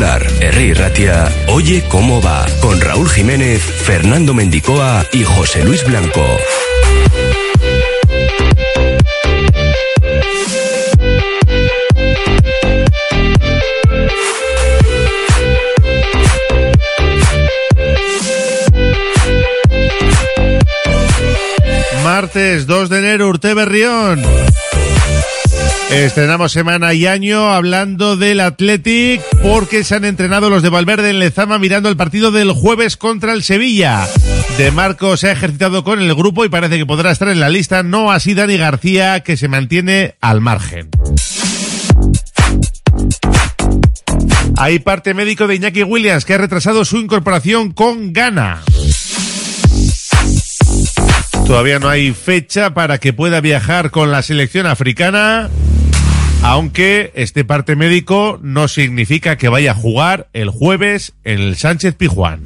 Popular, Herri Ratia, Oye cómo va, con Raúl Jiménez, Fernando Mendicoa y José Luis Blanco. Martes 2 de enero, Urte Berrión. Estrenamos semana y año hablando del Athletic porque se han entrenado los de Valverde en Lezama mirando el partido del jueves contra el Sevilla. De Marco se ha ejercitado con el grupo y parece que podrá estar en la lista, no así Dani García que se mantiene al margen. Hay parte médico de Iñaki Williams que ha retrasado su incorporación con Ghana. Todavía no hay fecha para que pueda viajar con la selección africana, aunque este parte médico no significa que vaya a jugar el jueves en el Sánchez Pijuán.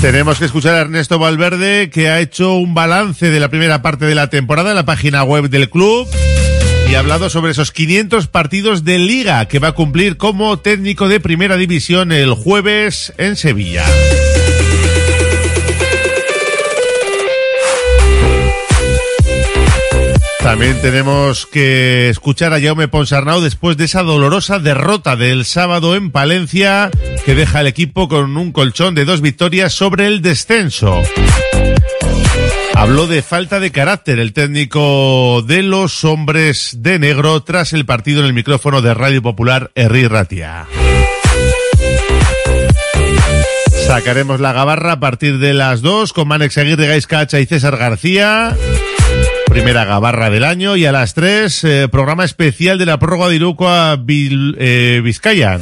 Tenemos que escuchar a Ernesto Valverde que ha hecho un balance de la primera parte de la temporada en la página web del club y ha hablado sobre esos 500 partidos de liga que va a cumplir como técnico de primera división el jueves en Sevilla. También tenemos que escuchar a Jaume Ponsarnau después de esa dolorosa derrota del sábado en Palencia que deja al equipo con un colchón de dos victorias sobre el descenso. Habló de falta de carácter el técnico de los hombres de negro tras el partido en el micrófono de Radio Popular Herri Ratia. Sacaremos la gabarra a partir de las dos con Manex Aguirre, Gais Cacha y César García primera gabarra del año y a las 3 eh, programa especial de la prórroga de Irukoa Bil, eh, Vizcaya.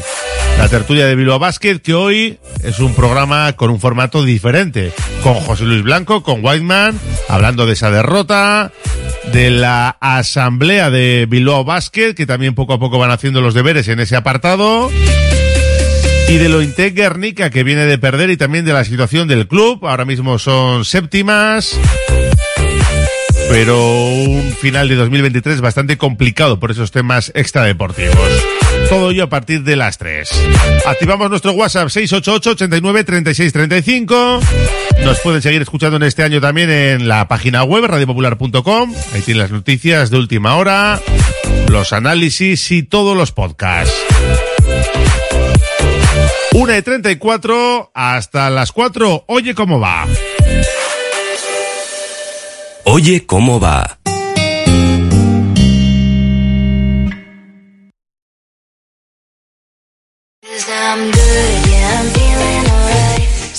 La tertulia de Bilbao Basket que hoy es un programa con un formato diferente, con José Luis Blanco, con Whiteman, hablando de esa derrota, de la asamblea de Bilbao Basket, que también poco a poco van haciendo los deberes en ese apartado. Y de lo Intec Guernica que viene de perder y también de la situación del club. Ahora mismo son séptimas pero un final de 2023 bastante complicado por esos temas extradeportivos. Todo ello a partir de las 3. Activamos nuestro WhatsApp 688-89-3635. Nos pueden seguir escuchando en este año también en la página web radiopopular.com. Ahí tienen las noticias de última hora, los análisis y todos los podcasts. 1 y 34 hasta las 4. Oye cómo va. Oye cómo va.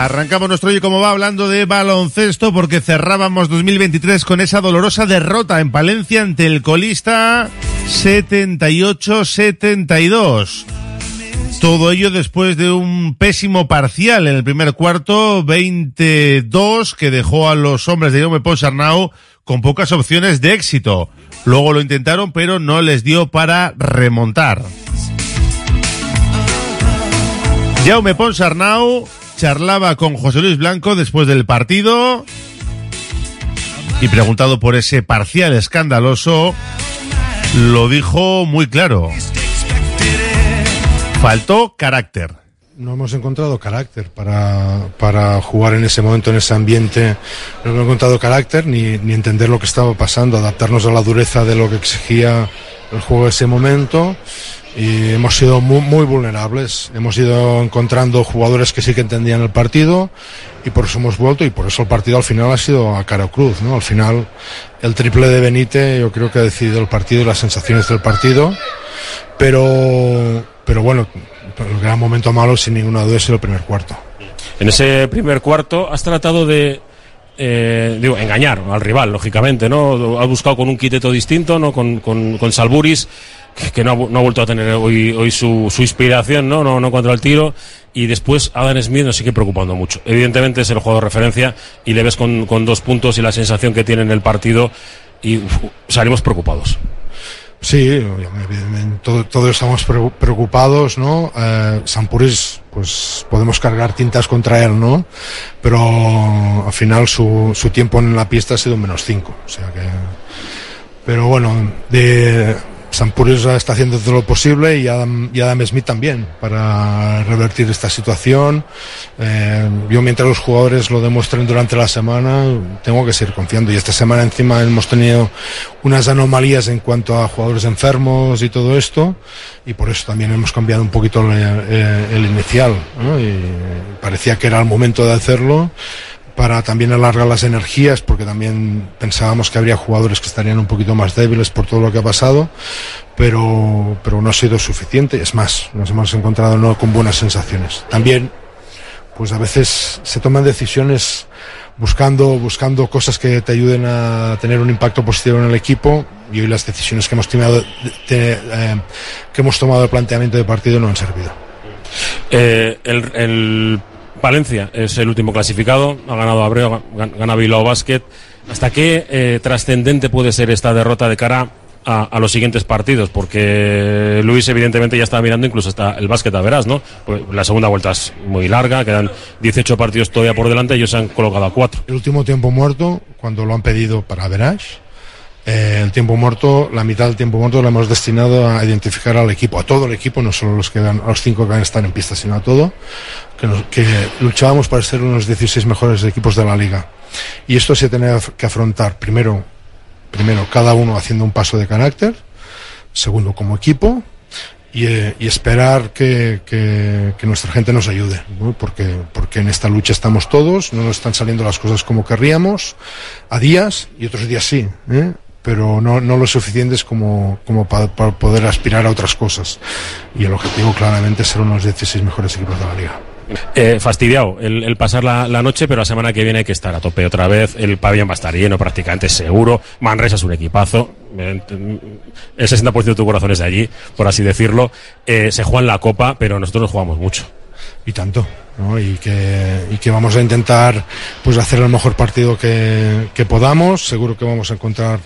Arrancamos nuestro hoy como va hablando de baloncesto porque cerrábamos 2023 con esa dolorosa derrota en Palencia ante el colista 78-72. Todo ello después de un pésimo parcial en el primer cuarto, 22, que dejó a los hombres de Jaume Ponsarnau con pocas opciones de éxito. Luego lo intentaron, pero no les dio para remontar. Jaume Ponsarnau charlaba con José Luis Blanco después del partido y preguntado por ese parcial escandaloso, lo dijo muy claro. Faltó carácter. No hemos encontrado carácter para, para jugar en ese momento, en ese ambiente. No hemos encontrado carácter ni, ni entender lo que estaba pasando, adaptarnos a la dureza de lo que exigía el juego de ese momento y hemos sido muy, muy, vulnerables. Hemos ido encontrando jugadores que sí que entendían el partido y por eso hemos vuelto y por eso el partido al final ha sido a cara o cruz. ¿no? Al final el triple de Benítez yo creo que ha decidido el partido y las sensaciones del partido. Pero, pero bueno, el gran momento malo sin ninguna duda es el primer cuarto. En ese primer cuarto has tratado de eh, digo, engañar al rival, lógicamente, ¿no? Ha buscado con un quiteto distinto, ¿no? Con, con, con Salburis, que no ha, no ha, vuelto a tener hoy, hoy su, inspiración, ¿no? ¿no? No contra el tiro. Y después Adam Smith nos sigue preocupando mucho. Evidentemente es el juego de referencia y le ves con, con dos puntos y la sensación que tiene en el partido y salimos preocupados. Sí, todo, todos estamos preocupados, ¿no? Eh, pues podemos cargar tintas contra él, ¿no? Pero al final su, su tiempo en la pista ha sido menos 5, o sea que... Pero bueno, de, Sampurios está haciendo todo lo posible y Adam, y Adam Smith también para revertir esta situación. Eh, yo mientras los jugadores lo demuestren durante la semana, tengo que seguir confiando. Y esta semana encima hemos tenido unas anomalías en cuanto a jugadores enfermos y todo esto. Y por eso también hemos cambiado un poquito el, el, el inicial. Y parecía que era el momento de hacerlo para también alargar las energías, porque también pensábamos que habría jugadores que estarían un poquito más débiles por todo lo que ha pasado, pero, pero no ha sido suficiente. Es más, nos hemos encontrado no con buenas sensaciones. También, pues a veces se toman decisiones buscando, buscando cosas que te ayuden a tener un impacto positivo en el equipo y hoy las decisiones que hemos tomado, de, eh, que hemos tomado el planteamiento de partido no han servido. Eh, el, el Valencia es el último clasificado, ha ganado Abreu, gana Bilbao Basket. ¿Hasta qué eh, trascendente puede ser esta derrota de cara a, los siguientes partidos? Porque Luis evidentemente ya está mirando incluso hasta el básquet a verás, ¿no? Pues la segunda vuelta es muy larga, quedan 18 partidos todavía por delante, ellos se han colocado a 4. El último tiempo muerto, cuando lo han pedido para verás, eh, el tiempo muerto, la mitad del tiempo muerto lo hemos destinado a identificar al equipo, a todo el equipo, no solo los que a los cinco que van a estar en pista, sino a todo, que, nos, que luchábamos para ser unos 16 mejores equipos de la liga. Y esto se tiene que afrontar primero, primero cada uno haciendo un paso de carácter, segundo como equipo, y, eh, y, esperar que, que, que, nuestra gente nos ayude, ¿no? porque, porque en esta lucha estamos todos, no nos están saliendo las cosas como querríamos, a días y otros días sí. ¿eh? Pero no, no lo suficientes como, como para, para poder aspirar a otras cosas. Y el objetivo claramente es ser uno de los 16 mejores equipos de la liga. Eh, fastidiado el, el pasar la, la noche, pero la semana que viene hay que estar a tope otra vez. El pabellón va a estar lleno prácticamente seguro. Manresa es un equipazo. Eh, El 60% de tu corazón es de allí, por así decirlo. Eh, se juega en la copa, pero nosotros nos jugamos mucho. y tanto ¿no? y que y que vamos a intentar pues hacer el mejor partido que, que podamos seguro que vamos a encontrar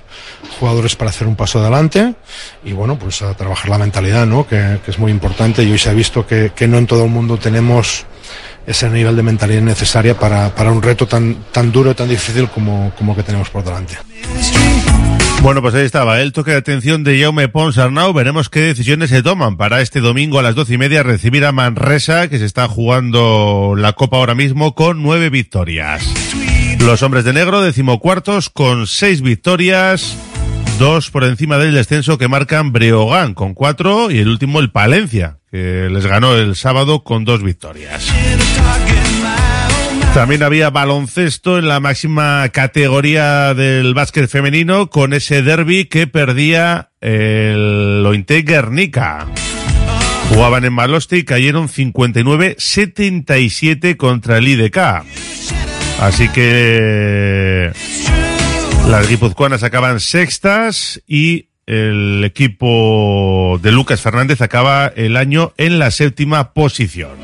jugadores para hacer un paso adelante y bueno pues a trabajar la mentalidad ¿no? que, que es muy importante y hoy se ha visto que, que no en todo el mundo tenemos ese nivel de mentalidad necesaria para, para un reto tan, tan duro y tan difícil como, como que tenemos por delante. Bueno, pues ahí estaba el toque de atención de Jaume Pons Arnau. Veremos qué decisiones se toman para este domingo a las doce y media recibir a Manresa, que se está jugando la Copa ahora mismo con nueve victorias. Los hombres de negro, decimocuartos, con seis victorias, dos por encima del descenso que marcan Breogán con cuatro y el último el Palencia, que les ganó el sábado con dos victorias. También había baloncesto en la máxima categoría del básquet femenino con ese derby que perdía el Lointe Guernica. Jugaban en Maloste y cayeron 59-77 contra el IDK. Así que las guipuzcoanas acaban sextas y el equipo de Lucas Fernández acaba el año en la séptima posición.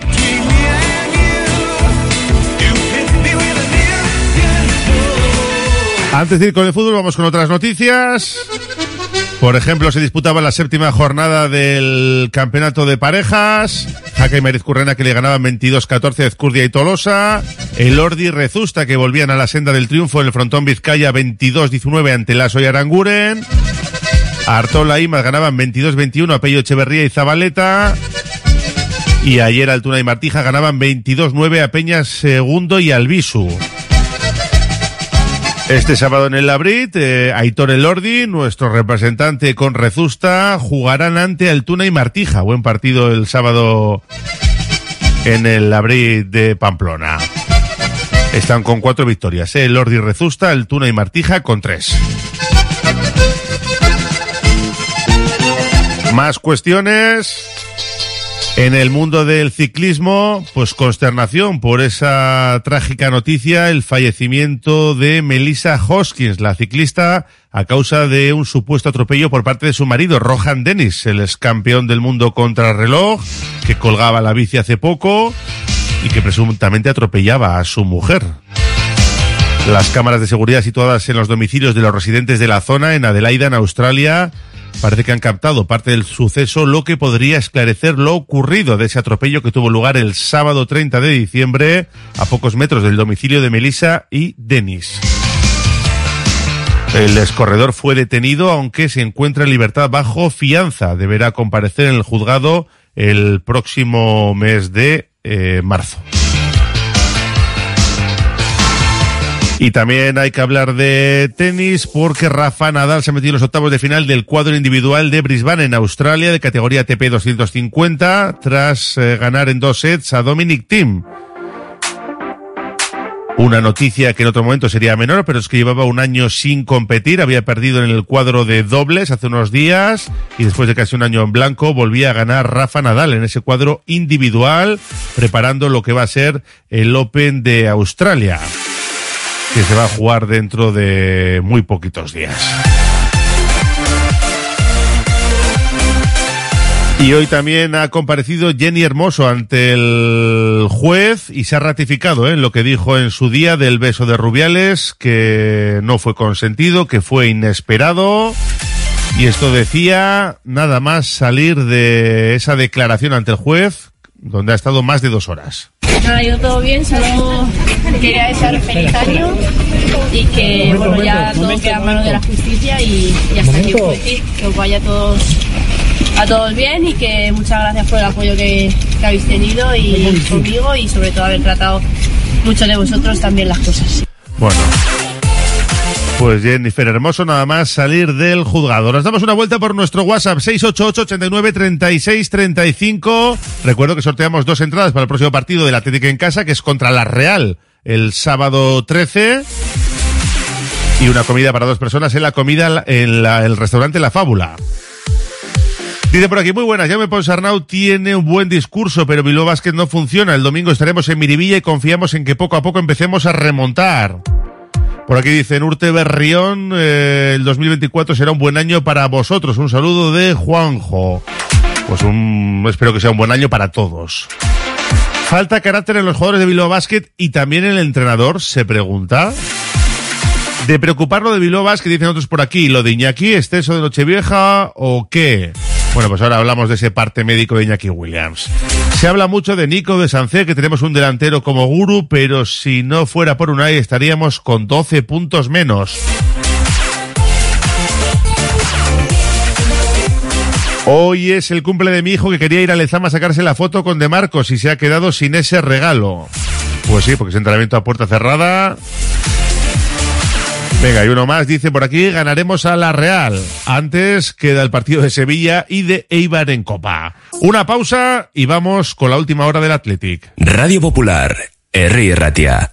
Antes de ir con el fútbol, vamos con otras noticias. Por ejemplo, se disputaba la séptima jornada del campeonato de parejas. Jaca y Merizcurrena que le ganaban 22-14 a Ezcurdia y Tolosa. El Ordi Rezusta que volvían a la senda del triunfo en el frontón Vizcaya 22-19 ante Lasso y Aranguren. Artola y Imas ganaban 22-21 a Pello Echeverría y Zabaleta. Y ayer Altuna y Martija ganaban 22-9 a Peñas Segundo y Albisu. Este sábado en el Labrit, eh, Aitor Elordi, nuestro representante con Rezusta, jugarán ante Altuna y Martija. Buen partido el sábado en el Labrit de Pamplona. Están con cuatro victorias. Eh, Elordi Rezusta, Altuna y Martija con tres. Más cuestiones. En el mundo del ciclismo, pues consternación por esa trágica noticia, el fallecimiento de Melissa Hoskins, la ciclista, a causa de un supuesto atropello por parte de su marido, Rohan Dennis, el ex campeón del mundo contra reloj, que colgaba la bici hace poco y que presuntamente atropellaba a su mujer. Las cámaras de seguridad situadas en los domicilios de los residentes de la zona, en Adelaida, en Australia, Parece que han captado parte del suceso, lo que podría esclarecer lo ocurrido de ese atropello que tuvo lugar el sábado 30 de diciembre, a pocos metros del domicilio de Melissa y Denis. El escorredor fue detenido, aunque se encuentra en libertad bajo fianza. Deberá comparecer en el juzgado el próximo mes de eh, marzo. Y también hay que hablar de tenis porque Rafa Nadal se ha metido en los octavos de final del cuadro individual de Brisbane en Australia de categoría ATP 250 tras eh, ganar en dos sets a Dominic Thiem. Una noticia que en otro momento sería menor, pero es que llevaba un año sin competir, había perdido en el cuadro de dobles hace unos días y después de casi un año en blanco volvía a ganar Rafa Nadal en ese cuadro individual, preparando lo que va a ser el Open de Australia que se va a jugar dentro de muy poquitos días. Y hoy también ha comparecido Jenny Hermoso ante el juez y se ha ratificado en lo que dijo en su día del beso de Rubiales, que no fue consentido, que fue inesperado. Y esto decía nada más salir de esa declaración ante el juez, donde ha estado más de dos horas. Nada, ha ido todo bien, solo quería desear feliz año y que bueno, ya todo queda en manos de la justicia y, y hasta aquí decir que os vaya a todos, a todos bien y que muchas gracias por el apoyo que, que habéis tenido y conmigo y sobre todo haber tratado mucho de vosotros también las cosas. Bueno. Pues Jennifer Hermoso, nada más salir del juzgado. Nos damos una vuelta por nuestro WhatsApp 688-89-36-35. Recuerdo que sorteamos dos entradas para el próximo partido del Atlético en casa, que es contra la Real el sábado 13. y una comida para dos personas en la comida en el restaurante La Fábula. Dice por aquí, muy buenas, Jaume Ponsarnau tiene un buen discurso, pero Bilbao Basket no funciona. El domingo estaremos en Miribilla y confiamos en que poco a poco empecemos a remontar. Por aquí dicen Urte Berrión, eh, el 2024 será un buen año para vosotros. Un saludo de Juanjo. Pues espero que sea un buen año para todos. Falta carácter en los jugadores de Bilbao Basket y también el entrenador, se pregunta. De preocuparlo de Bilbao Basket, dicen otros por aquí, lo de Iñaki, exceso de Nochevieja o qué. Bueno, pues ahora hablamos de ese parte médico de Iñaki Williams. Se habla mucho de Nico de Sancé, que tenemos un delantero como guru, pero si no fuera por Unai estaríamos con 12 puntos menos. Hoy es el cumple de mi hijo que quería ir a Lezama a sacarse la foto con De Marcos y se ha quedado sin ese regalo. Pues sí, porque es entrenamiento a puerta cerrada. Venga, y uno más dice por aquí, ganaremos a la Real. Antes queda el partido de Sevilla y de Eibar en Copa. Una pausa y vamos con la última hora del Athletic. Radio Popular, Herri Ratia.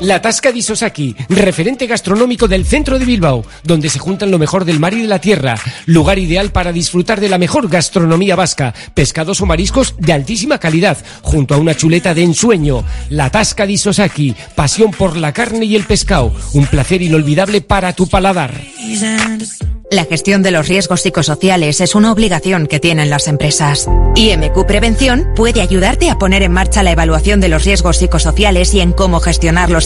La Tasca di Sosaki, referente gastronómico del centro de Bilbao, donde se juntan lo mejor del mar y de la tierra. Lugar ideal para disfrutar de la mejor gastronomía vasca, pescados o mariscos de altísima calidad, junto a una chuleta de ensueño. La Tasca di Sosaki, pasión por la carne y el pescado, un placer inolvidable para tu paladar. La gestión de los riesgos psicosociales es una obligación que tienen las empresas. IMQ Prevención puede ayudarte a poner en marcha la evaluación de los riesgos psicosociales y en cómo gestionarlos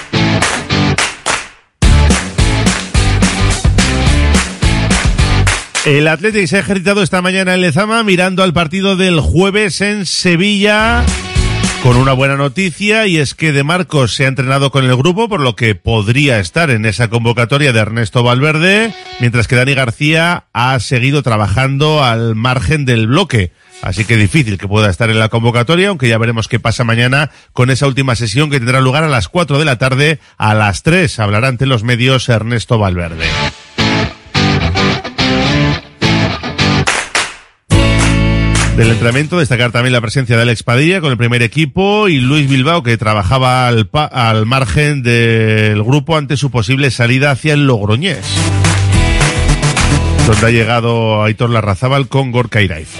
El Athletic se ha ejercitado esta mañana en Lezama mirando al partido del jueves en Sevilla con una buena noticia y es que De Marcos se ha entrenado con el grupo por lo que podría estar en esa convocatoria de Ernesto Valverde, mientras que Dani García ha seguido trabajando al margen del bloque. Así que difícil que pueda estar en la convocatoria, aunque ya veremos qué pasa mañana con esa última sesión que tendrá lugar a las 4 de la tarde. A las 3 hablará ante los medios Ernesto Valverde. Del entrenamiento destacar también la presencia de Alex Padilla con el primer equipo y Luis Bilbao que trabajaba al, pa- al margen del grupo ante su posible salida hacia el Logroñés. Donde ha llegado Aitor Larrazábal con Gorka Iraizo.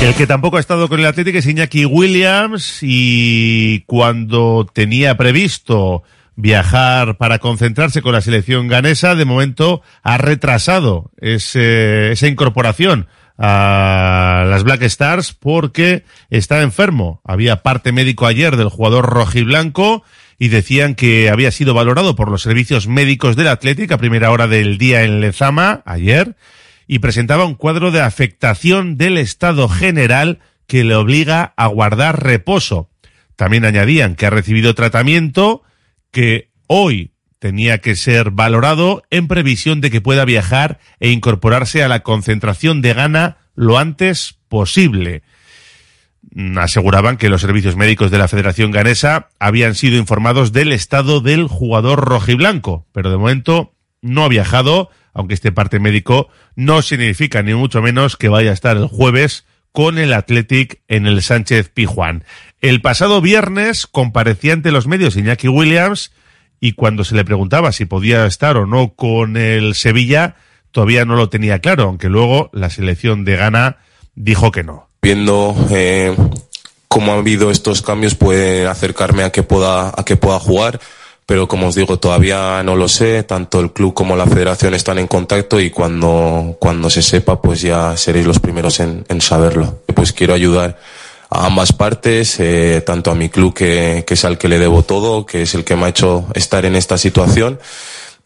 El que tampoco ha estado con el Atlético es Iñaki Williams y cuando tenía previsto viajar para concentrarse con la selección ganesa, de momento ha retrasado ese- esa incorporación a las Black Stars porque está enfermo. Había parte médico ayer del jugador rojiblanco y decían que había sido valorado por los servicios médicos del Atlético a primera hora del día en Lezama, ayer, y presentaba un cuadro de afectación del estado general que le obliga a guardar reposo. También añadían que ha recibido tratamiento que hoy tenía que ser valorado en previsión de que pueda viajar e incorporarse a la concentración de Ghana lo antes posible. mm, aseguraban que los servicios médicos de la Federación Ganesa habían sido informados del estado del jugador rojiblanco, pero de momento no ha viajado, aunque este parte médico no significa ni mucho menos que vaya a estar el jueves con el Athletic en el Sánchez Pijuán. El pasado viernes comparecía ante los medios Iñaki Williams y cuando se le preguntaba si podía estar o no con el Sevilla, todavía no lo tenía claro, aunque luego la selección de Ghana dijo que no. Viendo eh, cómo han habido estos cambios, puede acercarme a que pueda, a que pueda jugar pero como os digo, todavía no lo sé, tanto el club como la federación están en contacto y cuando, cuando se sepa, pues ya seréis los primeros en, en saberlo. Pues quiero ayudar a ambas partes, eh, tanto a mi club que, que es al que le debo todo, que es el que me ha hecho estar en esta situación.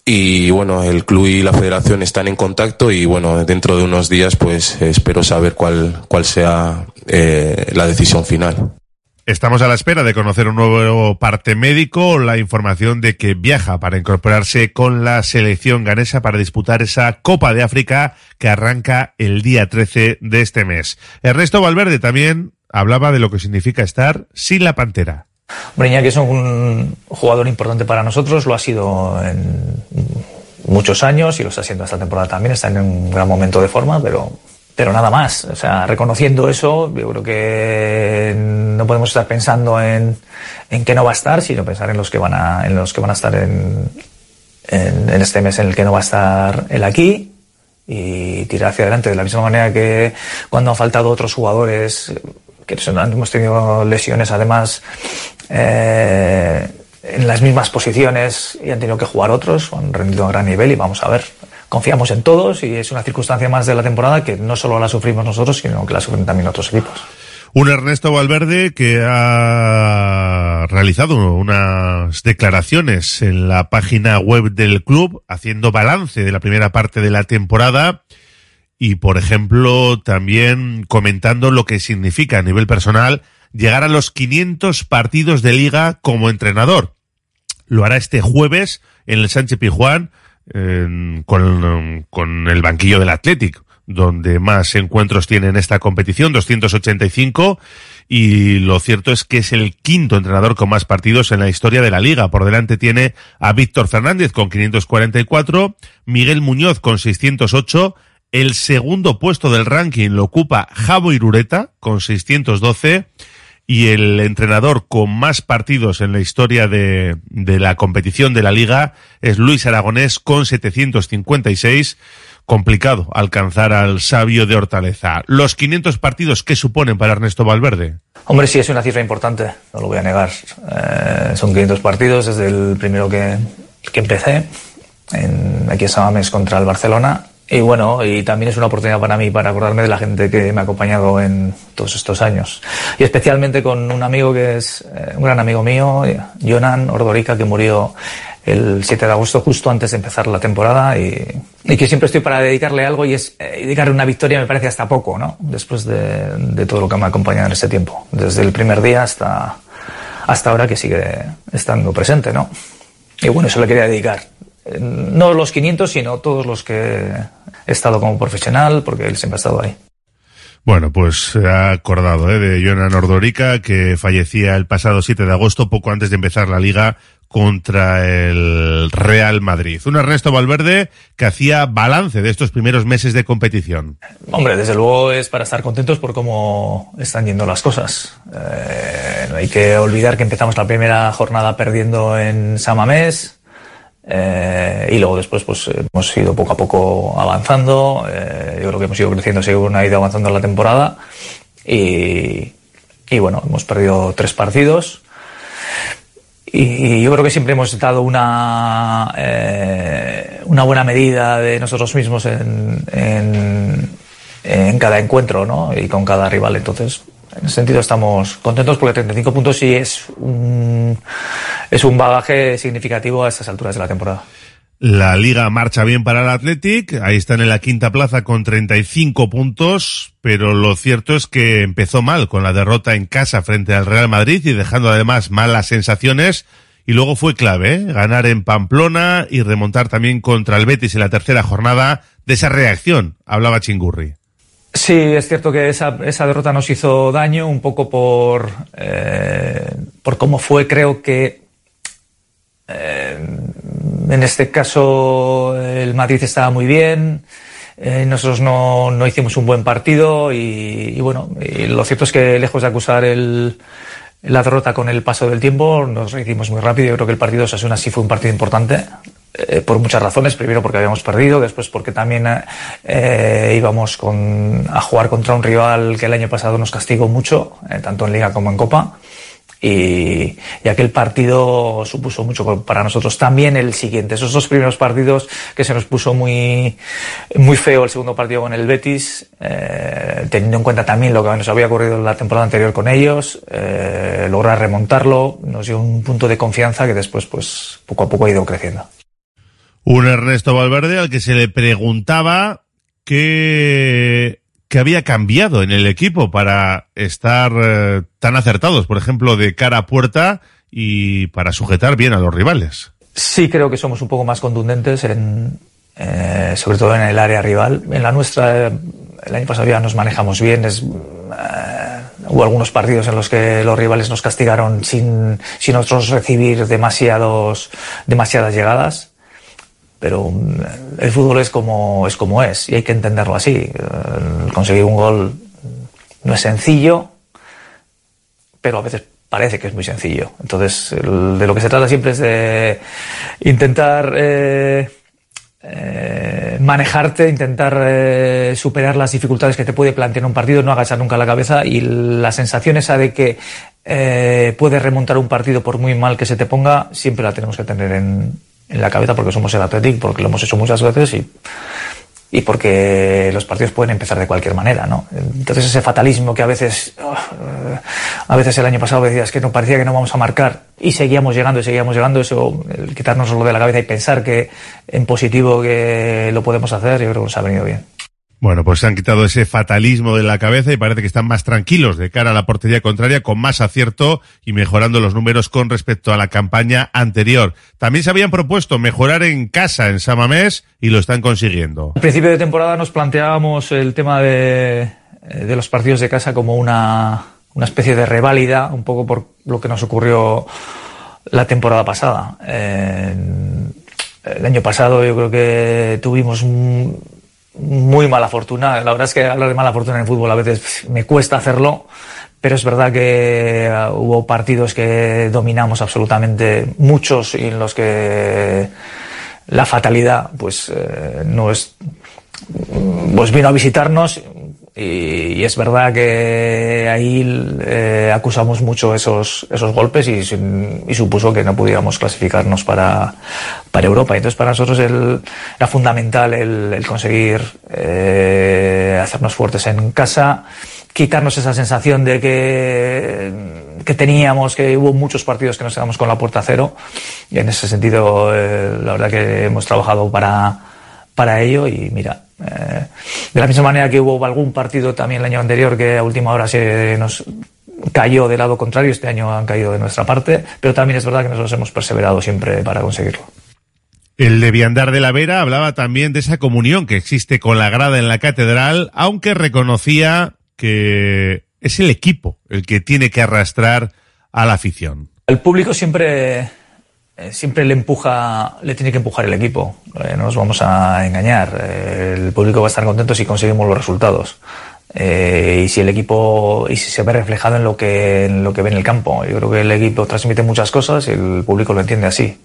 Y bueno, el club y la federación están en contacto y bueno, dentro de unos días pues espero saber cuál, cuál sea eh, la decisión final. Estamos a la espera de conocer un nuevo parte médico, la información de que viaja para incorporarse con la selección ganesa para disputar esa Copa de África que arranca el día 13 de este mes. Ernesto Valverde también hablaba de lo que significa estar sin la Pantera. Breña, que es un jugador importante para nosotros, lo ha sido en muchos años y lo está haciendo esta temporada también, está en un gran momento de forma, pero pero nada más. O sea, reconociendo eso, yo creo que no podemos estar pensando en, en que no va a estar, sino pensar en los que van a, en los que van a estar en, en, en este mes en el que no va a estar él aquí y tirar hacia adelante de la misma manera que cuando han faltado otros jugadores que son, hemos tenido lesiones además eh, en las mismas posiciones y han tenido que jugar otros, han rendido a gran nivel y vamos a ver confiamos en todos y es una circunstancia más de la temporada que no solo la sufrimos nosotros, sino que la sufren también otros equipos. Un Ernesto Valverde que ha realizado unas declaraciones en la página web del club haciendo balance de la primera parte de la temporada y, por ejemplo, también comentando lo que significa a nivel personal llegar a los 500 partidos de liga como entrenador. Lo hará este jueves en el Sánchez Pijuán con, con el banquillo del Athletic, donde más encuentros tiene en esta competición, 285, y lo cierto es que es el quinto entrenador con más partidos en la historia de la liga. Por delante tiene a Víctor Fernández con 544, Miguel Muñoz con 608, el segundo puesto del ranking lo ocupa Javo Irureta con 612, y el entrenador con más partidos en la historia de, la competición de la liga es Luis Aragonés con 756 complicado alcanzar al sabio de Hortaleza. ¿Los 500 partidos qué suponen para Ernesto Valverde? Hombre, sí, es una cifra importante, no lo voy a negar. Eh, son 500 partidos desde el primero que, que empecé, en, aquí en Samames contra el Barcelona, y bueno, y también es una oportunidad para mí para acordarme de la gente que me ha acompañado en todos estos años. Y especialmente con un amigo que es eh, un gran amigo mío, Jonan Ordorica, que murió el 7 de agosto justo antes de empezar la temporada y, y que siempre estoy para dedicarle algo y es eh, dedicarle una victoria me parece hasta poco, ¿no? Después de, de todo lo que me ha acompañado en ese tiempo, desde el primer día hasta, hasta ahora que sigue estando presente, ¿no? Y bueno, eso le quería dedicar no los 500, sino todos los que he estado como profesional, porque él siempre ha estado ahí. Bueno, pues se ha acordado ¿eh? de Jonan Ordorica, que fallecía el pasado 7 de agosto, poco antes de empezar la liga contra el Real Madrid. Un Ernesto Valverde que hacía balance de estos primeros meses de competición. Hombre, desde luego es para estar contentos por cómo están yendo las cosas. Eh, no hay que olvidar que empezamos la primera jornada perdiendo en Samamés, eh, y luego después pues hemos ido poco a poco avanzando. Eh, yo creo que hemos ido creciendo según ha ido avanzando la temporada. Y, y bueno, hemos perdido tres partidos. Y yo creo que siempre hemos dado una, eh, una buena medida de nosotros mismos en, en, cada encuentro ¿no? y con cada rival. Entonces, en ese sentido estamos contentos porque 35 puntos sí es un, es un bagaje significativo a estas alturas de la temporada. La liga marcha bien para el Athletic, ahí están en la quinta plaza con 35 puntos, pero lo cierto es que empezó mal con la derrota en casa frente al Real Madrid y dejando además malas sensaciones y luego fue clave, ¿eh? ganar en Pamplona y remontar también contra el Betis en la tercera jornada de esa reacción, hablaba Chingurri. Sí, es cierto que esa, esa derrota nos hizo daño un poco por, eh, por cómo fue, creo que eh, en este caso el Madrid estaba muy bien, eh, nosotros no, no hicimos un buen partido y, bueno, lo cierto es que lejos de acusar el, la derrota con el paso del tiempo nos hicimos muy rápido. Yo creo que el partido de Osasuna sí fue un partido importante. eh, por muchas razones. Primero porque habíamos perdido, después porque también íbamos con, a jugar contra un rival que el año pasado nos castigó mucho, tanto en Liga como en Copa. Y, y, aquel partido supuso mucho para nosotros. También el siguiente, esos dos primeros partidos que se nos puso muy, muy feo el segundo partido con el Betis, eh, teniendo en cuenta también lo que nos había ocurrido la temporada anterior con ellos, eh, lograr remontarlo, nos dio un punto de confianza que después, pues, poco a poco ha ido creciendo. Un Ernesto Valverde al que se le preguntaba qué, qué había cambiado en el equipo para estar eh, tan acertados, por ejemplo, de cara a puerta y para sujetar bien a los rivales. Sí, creo que somos un poco más contundentes, en, eh, sobre todo en el área rival. En la nuestra, eh, el año pasado ya nos manejamos bien. Es, hubo algunos partidos en los que los rivales nos castigaron sin, sin nosotros recibir demasiados, demasiadas llegadas pero el fútbol es como es como es y hay que entenderlo así. Conseguir un gol no es sencillo, pero a veces parece que es muy sencillo. Entonces, de lo que se trata siempre es de intentar eh, eh, manejarte, intentar eh, superar las dificultades que te puede plantear un partido, no agachar nunca la cabeza y la sensación esa de que puedes remontar un partido por muy mal que se te ponga, siempre la tenemos que tener en, en la cabeza porque somos el Athletic, porque lo hemos hecho muchas veces y, y porque los partidos pueden empezar de cualquier manera, ¿no? Entonces ese fatalismo que a veces, oh, a veces el año pasado decías que no parecía que no vamos a marcar y seguíamos llegando y seguíamos llegando, eso, el quitárnoslo de la cabeza y pensar que en positivo que lo podemos hacer, yo creo que nos ha venido bien. Bueno, pues se han quitado ese fatalismo de la cabeza y parece que están más tranquilos de cara a la portería contraria, con más acierto y mejorando los números con respecto a la campaña anterior. También se habían propuesto mejorar en casa en Samamés y lo están consiguiendo. Al principio de temporada nos planteábamos el tema de, de los partidos de casa como una, una especie de reválida, un poco por lo que nos ocurrió la temporada pasada. Eh, el año pasado yo creo que tuvimos un, muy mala fortuna. La verdad es que hablar de mala fortuna en fútbol a veces me cuesta hacerlo, pero es verdad que hubo partidos que dominamos absolutamente, muchos y en los que la fatalidad pues eh, no es pues vino a visitarnos y, es verdad que ahí eh, acusamos mucho esos, esos golpes y, supuso que no pudiéramos clasificarnos para, para Europa. Entonces para nosotros el, era fundamental el, conseguir eh, hacernos fuertes en casa, quitarnos esa sensación de que, que teníamos, que hubo muchos partidos que nos quedamos con la puerta cero y en ese sentido eh, la verdad que hemos trabajado para, para ello y mira, eh, de la misma manera que hubo algún partido también el año anterior que a última hora se nos cayó del lado contrario, este año han caído de nuestra parte, pero también es verdad que nosotros hemos perseverado siempre para conseguirlo. El de Viandar de la Vera hablaba también de esa comunión que existe con la grada en la catedral, aunque reconocía que es el equipo el que tiene que arrastrar a la afición. El público siempre siempre le empuja, le tiene que empujar el equipo. Eh, no nos vamos a engañar. Eh, el público va a estar contento si conseguimos los resultados. Eh, y si el equipo y si se ve reflejado en lo que en lo que ve en el campo yo creo que el equipo transmite muchas cosas y el público lo entiende así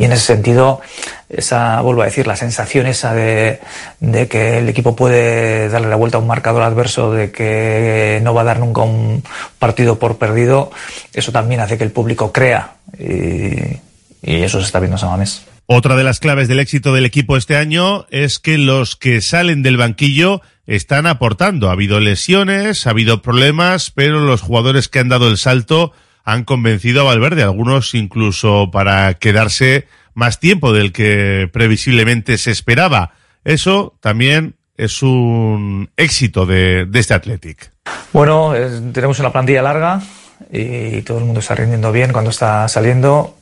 y en ese sentido esa vuelvo a decir la sensación esa de, de, que el equipo puede darle la vuelta a un marcador adverso de que no va a dar nunca un partido por perdido eso también hace que el público crea y, y eso se está viendo Samamés. Otra de las claves del éxito del equipo este año es que los que salen del banquillo están aportando. Ha habido lesiones, ha habido problemas, pero los jugadores que han dado el salto han convencido a Valverde, algunos incluso para quedarse más tiempo del que previsiblemente se esperaba. Eso también es un éxito de, de este Athletic. Bueno, eh, tenemos una plantilla larga y todo el mundo está rindiendo bien cuando está saliendo.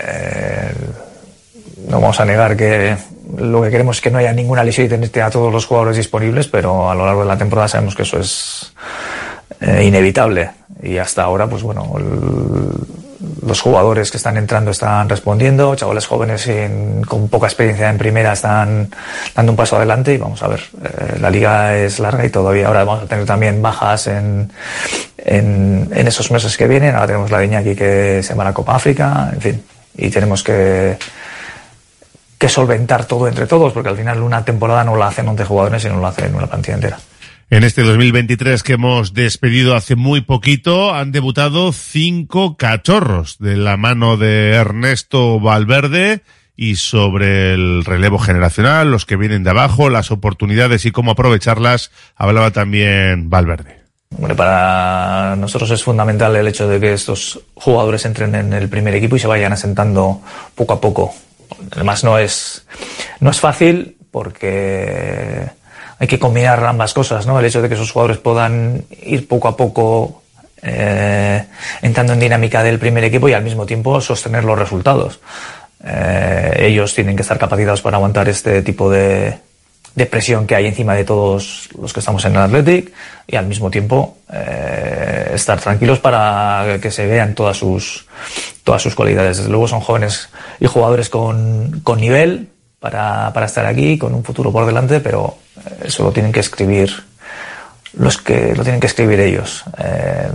Eh, no vamos a negar que lo que queremos es que no haya ninguna lesión y tenerte a todos los jugadores disponibles, pero a lo largo de la temporada sabemos que eso es eh, inevitable. Y hasta ahora, pues bueno, los jugadores que están entrando están respondiendo, chavales jóvenes con poca experiencia en primera están dando un paso adelante y vamos a ver, eh, la liga es larga y todavía ahora vamos a tener también bajas en, en, esos meses que vienen, ahora tenemos la de Iñaki que se va a la Copa África, en fin, y tenemos que que solventar todo entre todos, porque al final una temporada no la hacen 11 jugadores, sino la hacen una plantilla entera. En este 2023 que hemos despedido hace muy poquito, han debutado cinco cachorros de la mano de Ernesto Valverde y sobre el relevo generacional, los que vienen de abajo, las oportunidades y cómo aprovecharlas, hablaba también Valverde. Bueno, para nosotros es fundamental el hecho de que estos jugadores entren en el primer equipo y se vayan asentando poco a poco. Además no es, no es fácil porque hay que combinar ambas cosas, ¿no? El hecho de que esos jugadores puedan ir poco a poco eh, entrando en dinámica del primer equipo y al mismo tiempo sostener los resultados. Eh, ellos tienen que estar capacitados para aguantar este tipo de, de presión que hay encima de todos los que estamos en el Athletic y al mismo tiempo eh, estar tranquilos para que se vean todas sus todas sus cualidades. Desde luego son jóvenes y jugadores con, con nivel para, para estar aquí, con un futuro por delante, pero eh, eso lo tienen que escribir los que lo tienen que escribir ellos. Eh,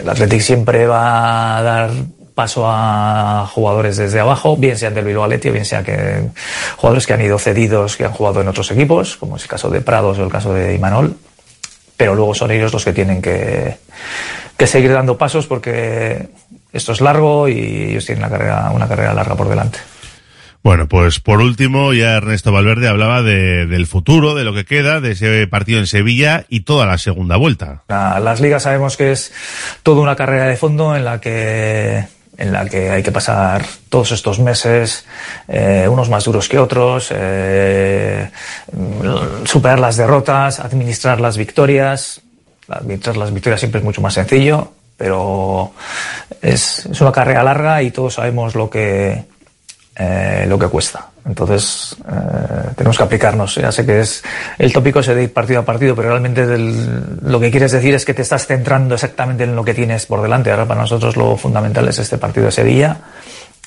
el Athletic siempre va a dar paso a jugadores desde abajo, bien sean del Bilbao Athletic, bien sea que jugadores que han ido cedidos, que han jugado en otros equipos, como es el caso de Prados o el caso de Imanol, pero luego son ellos los que tienen que, que seguir dando pasos porque esto es largo y ellos tienen una carrera, una carrera larga por delante. Bueno, pues por último, ya Ernesto Valverde hablaba de, del futuro, de lo que queda, de ese partido en Sevilla y toda la segunda vuelta. La- Las ligas sabemos que es toda una carrera de fondo en la que en la que hay que pasar todos estos meses, eh, unos más duros que otros, eh, superar las derrotas, administrar las victorias. Administrar las victorias siempre es mucho más sencillo, pero es una carrera larga y todos sabemos lo que, eh, lo que cuesta. Entonces, eh, tenemos que aplicarnos. Ya sé que es el tópico ese de ir partido a partido, pero realmente lo que quieres decir es que te estás centrando exactamente en lo que tienes por delante. Ahora para nosotros lo fundamental es este partido de Sevilla,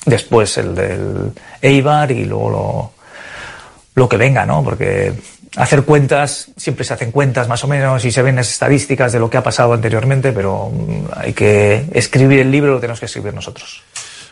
después el del Eibar y luego lo, lo que venga, ¿no? Porque hacer cuentas, siempre se hacen cuentas más o menos y se ven las estadísticas de lo que ha pasado anteriormente, pero mm, hay que escribir el libro, lo tenemos que escribir nosotros.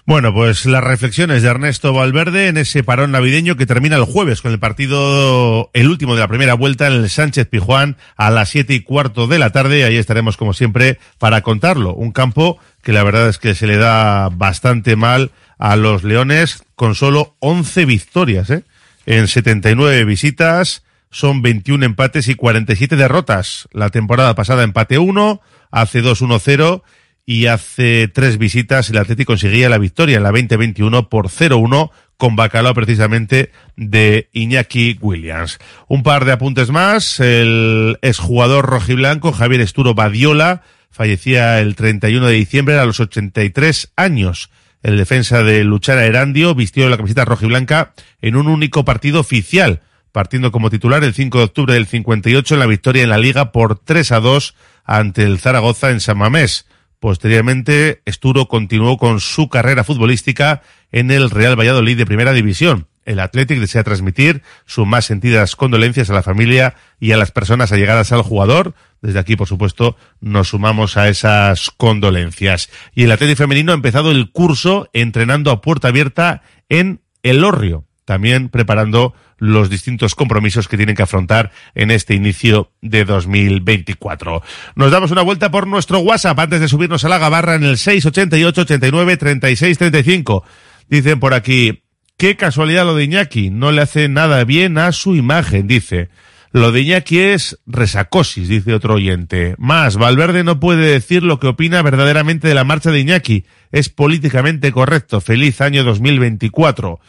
Bueno, pues las reflexiones de Ernesto Valverde en ese parón navideño que termina el jueves con el partido, el último de la primera vuelta en el Sánchez Pijuán a las siete y cuarto de la tarde. Ahí estaremos como siempre para contarlo. Un campo que la verdad es que se le da bastante mal a los Leones con solo 11 victorias, ¿eh? En 79 visitas son 21 empates y 47 derrotas. La temporada pasada empate 1, hace 2-1-0 y hace tres visitas el Atlético conseguía la victoria en la 2021 por 0-1 con bacalao precisamente de Iñaki Williams. Un par de apuntes más. El exjugador rojiblanco Javier Esturo Badiola fallecía el 31 de diciembre a los 83 años. El defensa de Luchara Erandio vistió la camiseta rojiblanca en un único partido oficial, partiendo como titular el 5 de octubre del 58 en la victoria en la Liga por 3 a 2 ante el Zaragoza en San Mamés. Posteriormente, Esturo continuó con su carrera futbolística en el Real Valladolid de Primera División. El Athletic desea transmitir sus más sentidas condolencias a la familia y a las personas allegadas al jugador. Desde aquí, por supuesto, nos sumamos a esas condolencias. Y el Athletic femenino ha empezado el curso entrenando a puerta abierta en El Orrio, también preparando los distintos compromisos que tienen que afrontar en este inicio de 2024. Nos damos una vuelta por nuestro WhatsApp antes de subirnos a la gabarra en el 688 89 36 35. Dicen por aquí, qué casualidad lo de Iñaki, no le hace nada bien a su imagen, dice. Lo de Iñaki es resacosis, dice otro oyente. Más, Valverde no puede decir lo que opina verdaderamente de la marcha de Iñaki. Es políticamente correcto. Feliz año 2024.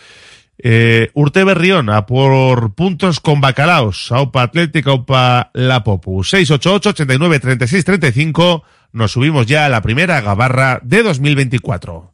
Eh, Urte Berrión, a por puntos con bacalaos. Aupa Atlética, Aupa La Popu. 688 89 36 35. Nos subimos ya a la primera gabarra de 2024.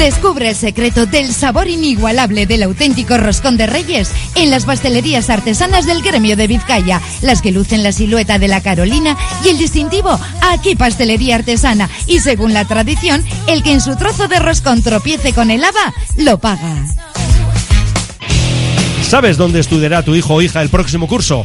Descubre el secreto del sabor inigualable del auténtico roscón de reyes en las pastelerías artesanas del gremio de Vizcaya, las que lucen la silueta de la Carolina y el distintivo aquí pastelería artesana y según la tradición, el que en su trozo de roscón tropiece con el haba, lo paga. ¿Sabes dónde estudiará tu hijo o hija el próximo curso?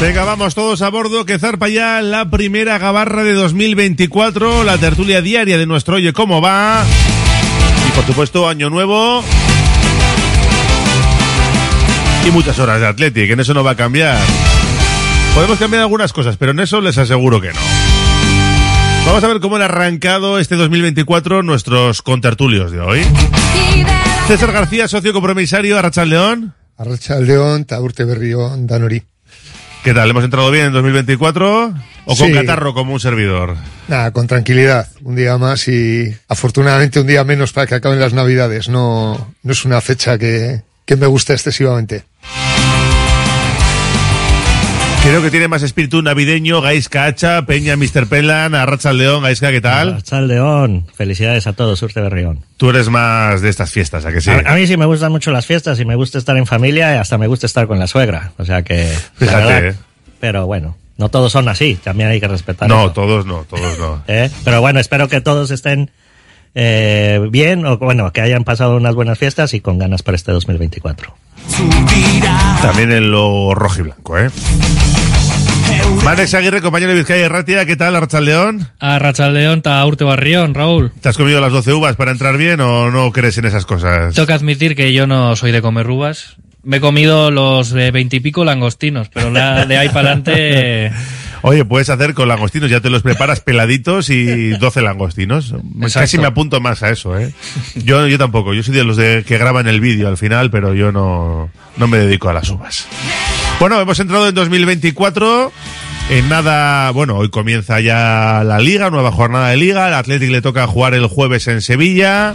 Venga, vamos todos a bordo, que zarpa ya la primera gabarra de 2024, la tertulia diaria de nuestro Oye Cómo Va. Y por supuesto, año nuevo. Y muchas horas de Athletic, en eso no va a cambiar. Podemos cambiar algunas cosas, pero en eso les aseguro que no. Vamos a ver cómo han arrancado este 2024 nuestros contertulios de hoy. César García, socio compromisario, Arrachal León. Arrachal León, Taurte Berrión, Danori. ¿Qué tal? ¿Hemos entrado bien en 2024? ¿O con Sí. catarro como un servidor? Nada, con tranquilidad. Un día más y afortunadamente un día menos para que acaben las navidades. No, no es una fecha que, que me gusta excesivamente. Creo que tiene más espíritu navideño Gaisca Hacha, Peña, Mr. Pelan, Arracha León. Gaisca, ¿qué tal? Arracha León, felicidades a todos, Urte Berrión. Tú eres más de estas fiestas, ¿a que sí? A, a mí sí me gustan mucho las fiestas y me gusta estar en familia y hasta me gusta estar con la suegra. O sea que. Fíjate, verdad- ¿eh? Pero bueno, no todos son así, también hay que respetar. No, eso, todos no, todos no. ¿eh? Pero bueno, espero que todos estén eh, bien o bueno, que hayan pasado unas buenas fiestas y con ganas para este 2024. También en lo rojo y blanco, ¿eh? Manex Aguirre, compañero de Vizcaya Ratia, ¿qué tal, Arracha León? A Rachaldeón, ta Urte Barrión, Raúl. ¿Te has comido las 12 uvas para entrar bien o no crees en esas cosas? Tengo que admitir que yo no soy de comer uvas. Me he comido los veintipico langostinos, pero la de ahí para adelante... Oye, puedes hacer con langostinos, ya te los preparas peladitos y 12 langostinos. Casi me apunto más a eso, ¿eh? Yo, yo tampoco, yo soy de los de que graban el vídeo al final, pero yo no, no me dedico a las uvas. Bueno, hemos entrado en 2024. En nada, bueno, hoy comienza ya la liga, nueva jornada de liga. Al Athletic le toca jugar el jueves en Sevilla.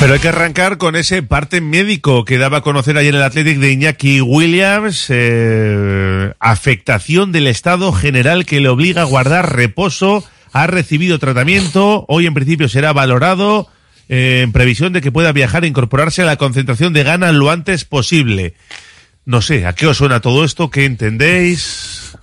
Pero hay que arrancar con ese parte médico que daba a conocer ayer el Athletic de Iñaki Williams. eh, afectación del estado general que le obliga a guardar reposo. Ha recibido tratamiento. Hoy en principio será valorado eh, en previsión de que pueda viajar e incorporarse a la concentración de Ghana lo antes posible. No sé, ¿a qué os suena todo esto? ¿Qué entendéis?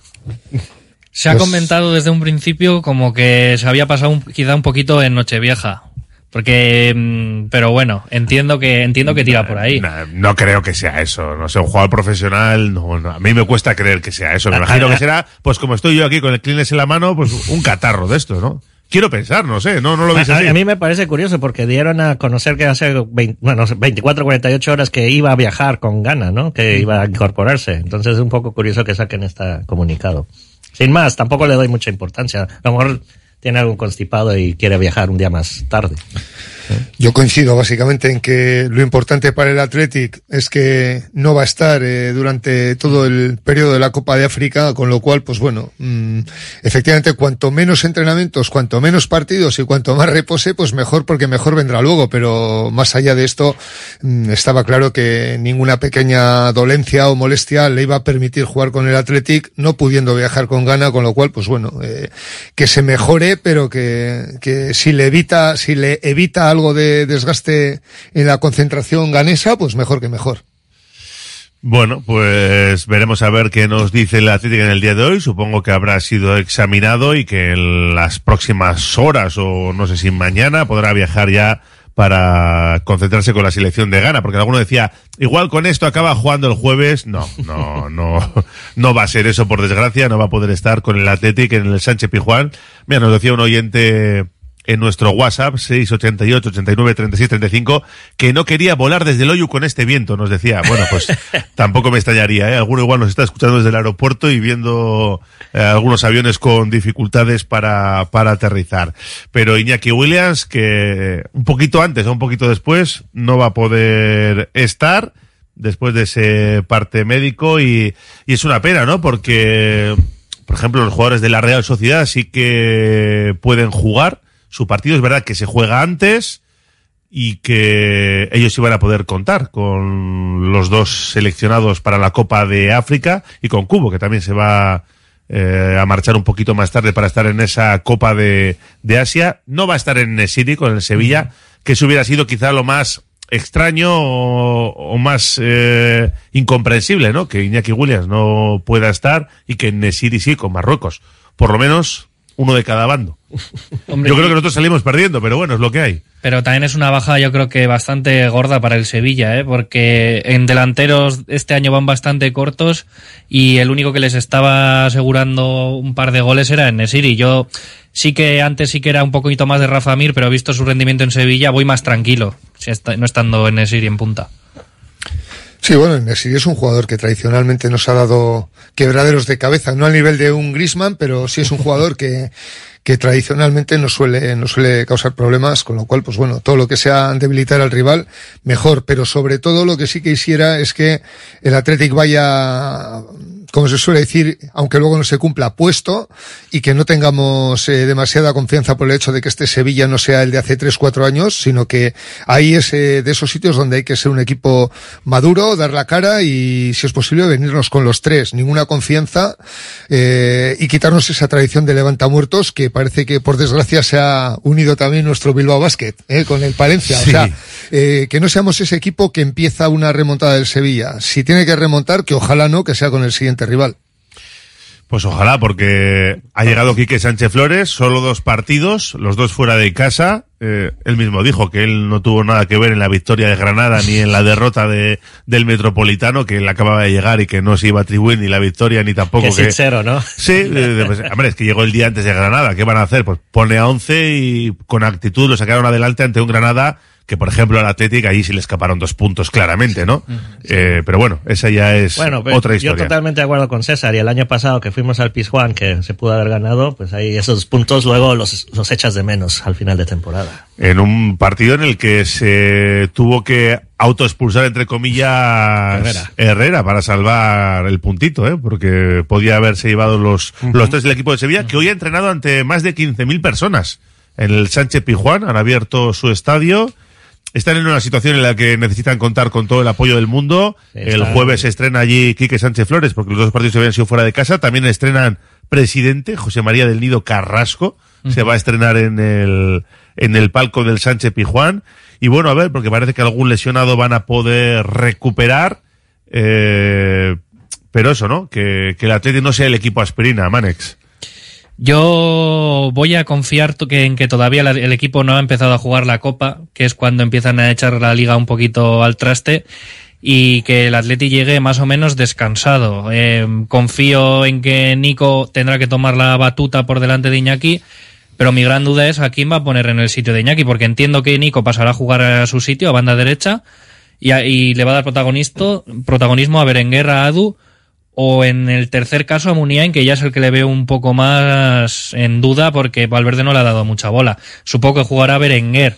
Se ha Pues- comentado desde un principio como que se había pasado un- quizá un poquito en Nochevieja. Porque, mm, pero bueno, entiendo que, entiendo que tira por ahí. No creo que sea eso. No sé, un jugador profesional, no, no. a mí me cuesta creer que sea eso. Me imagino que será, pues como estoy yo aquí con el Kleenex en la mano, pues un catarro de esto, ¿no? Quiero pensar, no sé, no, no lo veis así. a mí me parece curioso porque dieron a conocer que hace 20, bueno, 24, 48 horas que iba a viajar con Gana, ¿no? Que iba a incorporarse. Entonces es un poco curioso que saquen este comunicado. Sin más, tampoco le doy mucha importancia. A lo mejor tiene algún constipado y quiere viajar un día más tarde. Yo coincido básicamente en que lo importante para el Athletic es que no va a estar eh, durante todo el periodo de la Copa de África, con lo cual, pues bueno, mm, efectivamente, cuanto menos entrenamientos, cuanto menos partidos y cuanto más repose, pues mejor, porque mejor vendrá luego. Pero más allá de esto, mm, estaba claro que ninguna pequeña dolencia o molestia le iba a permitir jugar con el Athletic, no pudiendo viajar con gana, con lo cual, pues bueno, eh, que se mejore, pero que, que si le evita, si le evita algo de desgaste en la concentración ganesa, pues mejor que mejor. Bueno, pues veremos a ver qué nos dice el Atlético en el día de hoy. Supongo que habrá sido examinado y que en las próximas horas o no sé si mañana podrá viajar ya para concentrarse con la selección de Ghana, porque alguno decía, igual con esto acaba jugando el jueves. No, no, no, no va a ser eso por desgracia, no va a poder estar con el Atlético en el Sánchez Pijuán. Mira, nos decía un oyente en nuestro WhatsApp 688 89 36 35 que no quería volar desde el Oyu con este viento, nos decía. Bueno, pues tampoco me extrañaría, ¿eh? Alguno igual nos está escuchando desde el aeropuerto y viendo eh, algunos aviones con dificultades para, para aterrizar. Pero Iñaki Williams, que un poquito antes o un poquito después no va a poder estar después de ese parte médico y, y es una pena, ¿no? Porque, por ejemplo, los jugadores de la Real Sociedad sí que pueden jugar su partido es verdad que se juega antes y que ellos iban a poder contar con los dos seleccionados para la Copa de África y con Cubo, que también se va eh, a marchar un poquito más tarde para estar en esa Copa de, de Asia. No va a estar en City con el Sevilla, que eso hubiera sido quizá lo más extraño o, o más eh, incomprensible, ¿no? Que Iñaki Williams no pueda estar y que Nesiri sí con Marruecos. Por lo menos uno de cada bando. Hombre, yo creo que nosotros salimos perdiendo, pero bueno, es lo que hay. Pero también es una baja, yo creo que bastante gorda para el Sevilla, ¿eh? porque en delanteros este año van bastante cortos y el único que les estaba asegurando un par de goles era Nesiri. Yo sí que antes sí que era un poquito más de Rafa Mir, pero visto su rendimiento en Sevilla voy más tranquilo, si está- no estando en Nesiri en punta. Sí, bueno, Nesiri es un jugador que tradicionalmente nos ha dado quebraderos de cabeza, no al nivel de un Grisman, pero sí es un jugador que, que tradicionalmente nos suele, nos suele causar problemas, con lo cual, pues bueno, todo lo que sea debilitar al rival, mejor, pero sobre todo lo que sí que quisiera es que el Athletic vaya, como se suele decir, aunque luego no se cumpla, puesto y que no tengamos eh, demasiada confianza por el hecho de que este Sevilla no sea el de hace 3-4 años, sino que ahí es eh, de esos sitios donde hay que ser un equipo maduro, dar la cara y, si es posible, venirnos con los tres. Ninguna confianza eh, y quitarnos esa tradición de levantamuertos que parece que, por desgracia, se ha unido también nuestro Bilbao Basket eh, con el Palencia. Sí. O sea, eh, que no seamos ese equipo que empieza una remontada del Sevilla. Si tiene que remontar, que ojalá no, que sea con el siguiente rival. Pues ojalá, porque ha llegado Quique Sánchez Flores, solo dos partidos, los dos fuera de casa. Eh, él mismo dijo que él no tuvo nada que ver en la victoria de Granada ni en la derrota de, del Metropolitano, que él acababa de llegar y que no se iba a atribuir ni la victoria ni tampoco Qué que... sincero, ¿no? Sí, pues, hombre, es que llegó el día antes de Granada. ¿Qué van a hacer? Pues pone a 11 y con actitud lo sacaron adelante ante un Granada que, por ejemplo, al Atlético allí sí le escaparon dos puntos claramente, ¿no? Eh, pero bueno, esa ya es Bueno, otra yo historia. totalmente de acuerdo con César. Y el año pasado que fuimos al Pizjuán, que se pudo haber ganado, pues ahí esos puntos luego los, los echas de menos al final de temporada. en un partido en el que se tuvo que autoexpulsar, entre comillas, Herrera. Herrera para salvar el puntito, ¿eh? porque podía haberse llevado los, los tres del equipo de Sevilla, que hoy ha entrenado ante más de 15.000 personas en el Sánchez Pijuán, han abierto su estadio. Están en una situación en la que necesitan contar con todo el apoyo del mundo. El jueves se estrena allí Quique Sánchez Flores, porque los dos partidos se habían sido fuera de casa. También estrenan presidente José María del Nido Carrasco. Se va a estrenar en el, en el palco del Sánchez Pijuán. Y bueno, a ver, porque parece que algún lesionado van a poder recuperar. Eh, pero eso, ¿no? Que, que el Atlético no sea el equipo aspirina, Manex. Yo voy a confiar en que todavía el equipo no ha empezado a jugar la Copa, que es cuando empiezan a echar la liga un poquito al traste, y que el Atleti llegue más o menos descansado. Eh, confío en que Nico tendrá que tomar la batuta por delante de Iñaki, Pero mi gran duda es a quién va a poner en el sitio de Iñaki, porque entiendo que Nico pasará a jugar a su sitio, a banda derecha, y, a- y le va a dar protagonismo a Berenguer, a Adu, o en el tercer caso a Muniain, que ya es el que le veo un poco más en duda, porque Valverde no le ha dado mucha bola. Supongo que jugará Berenguer.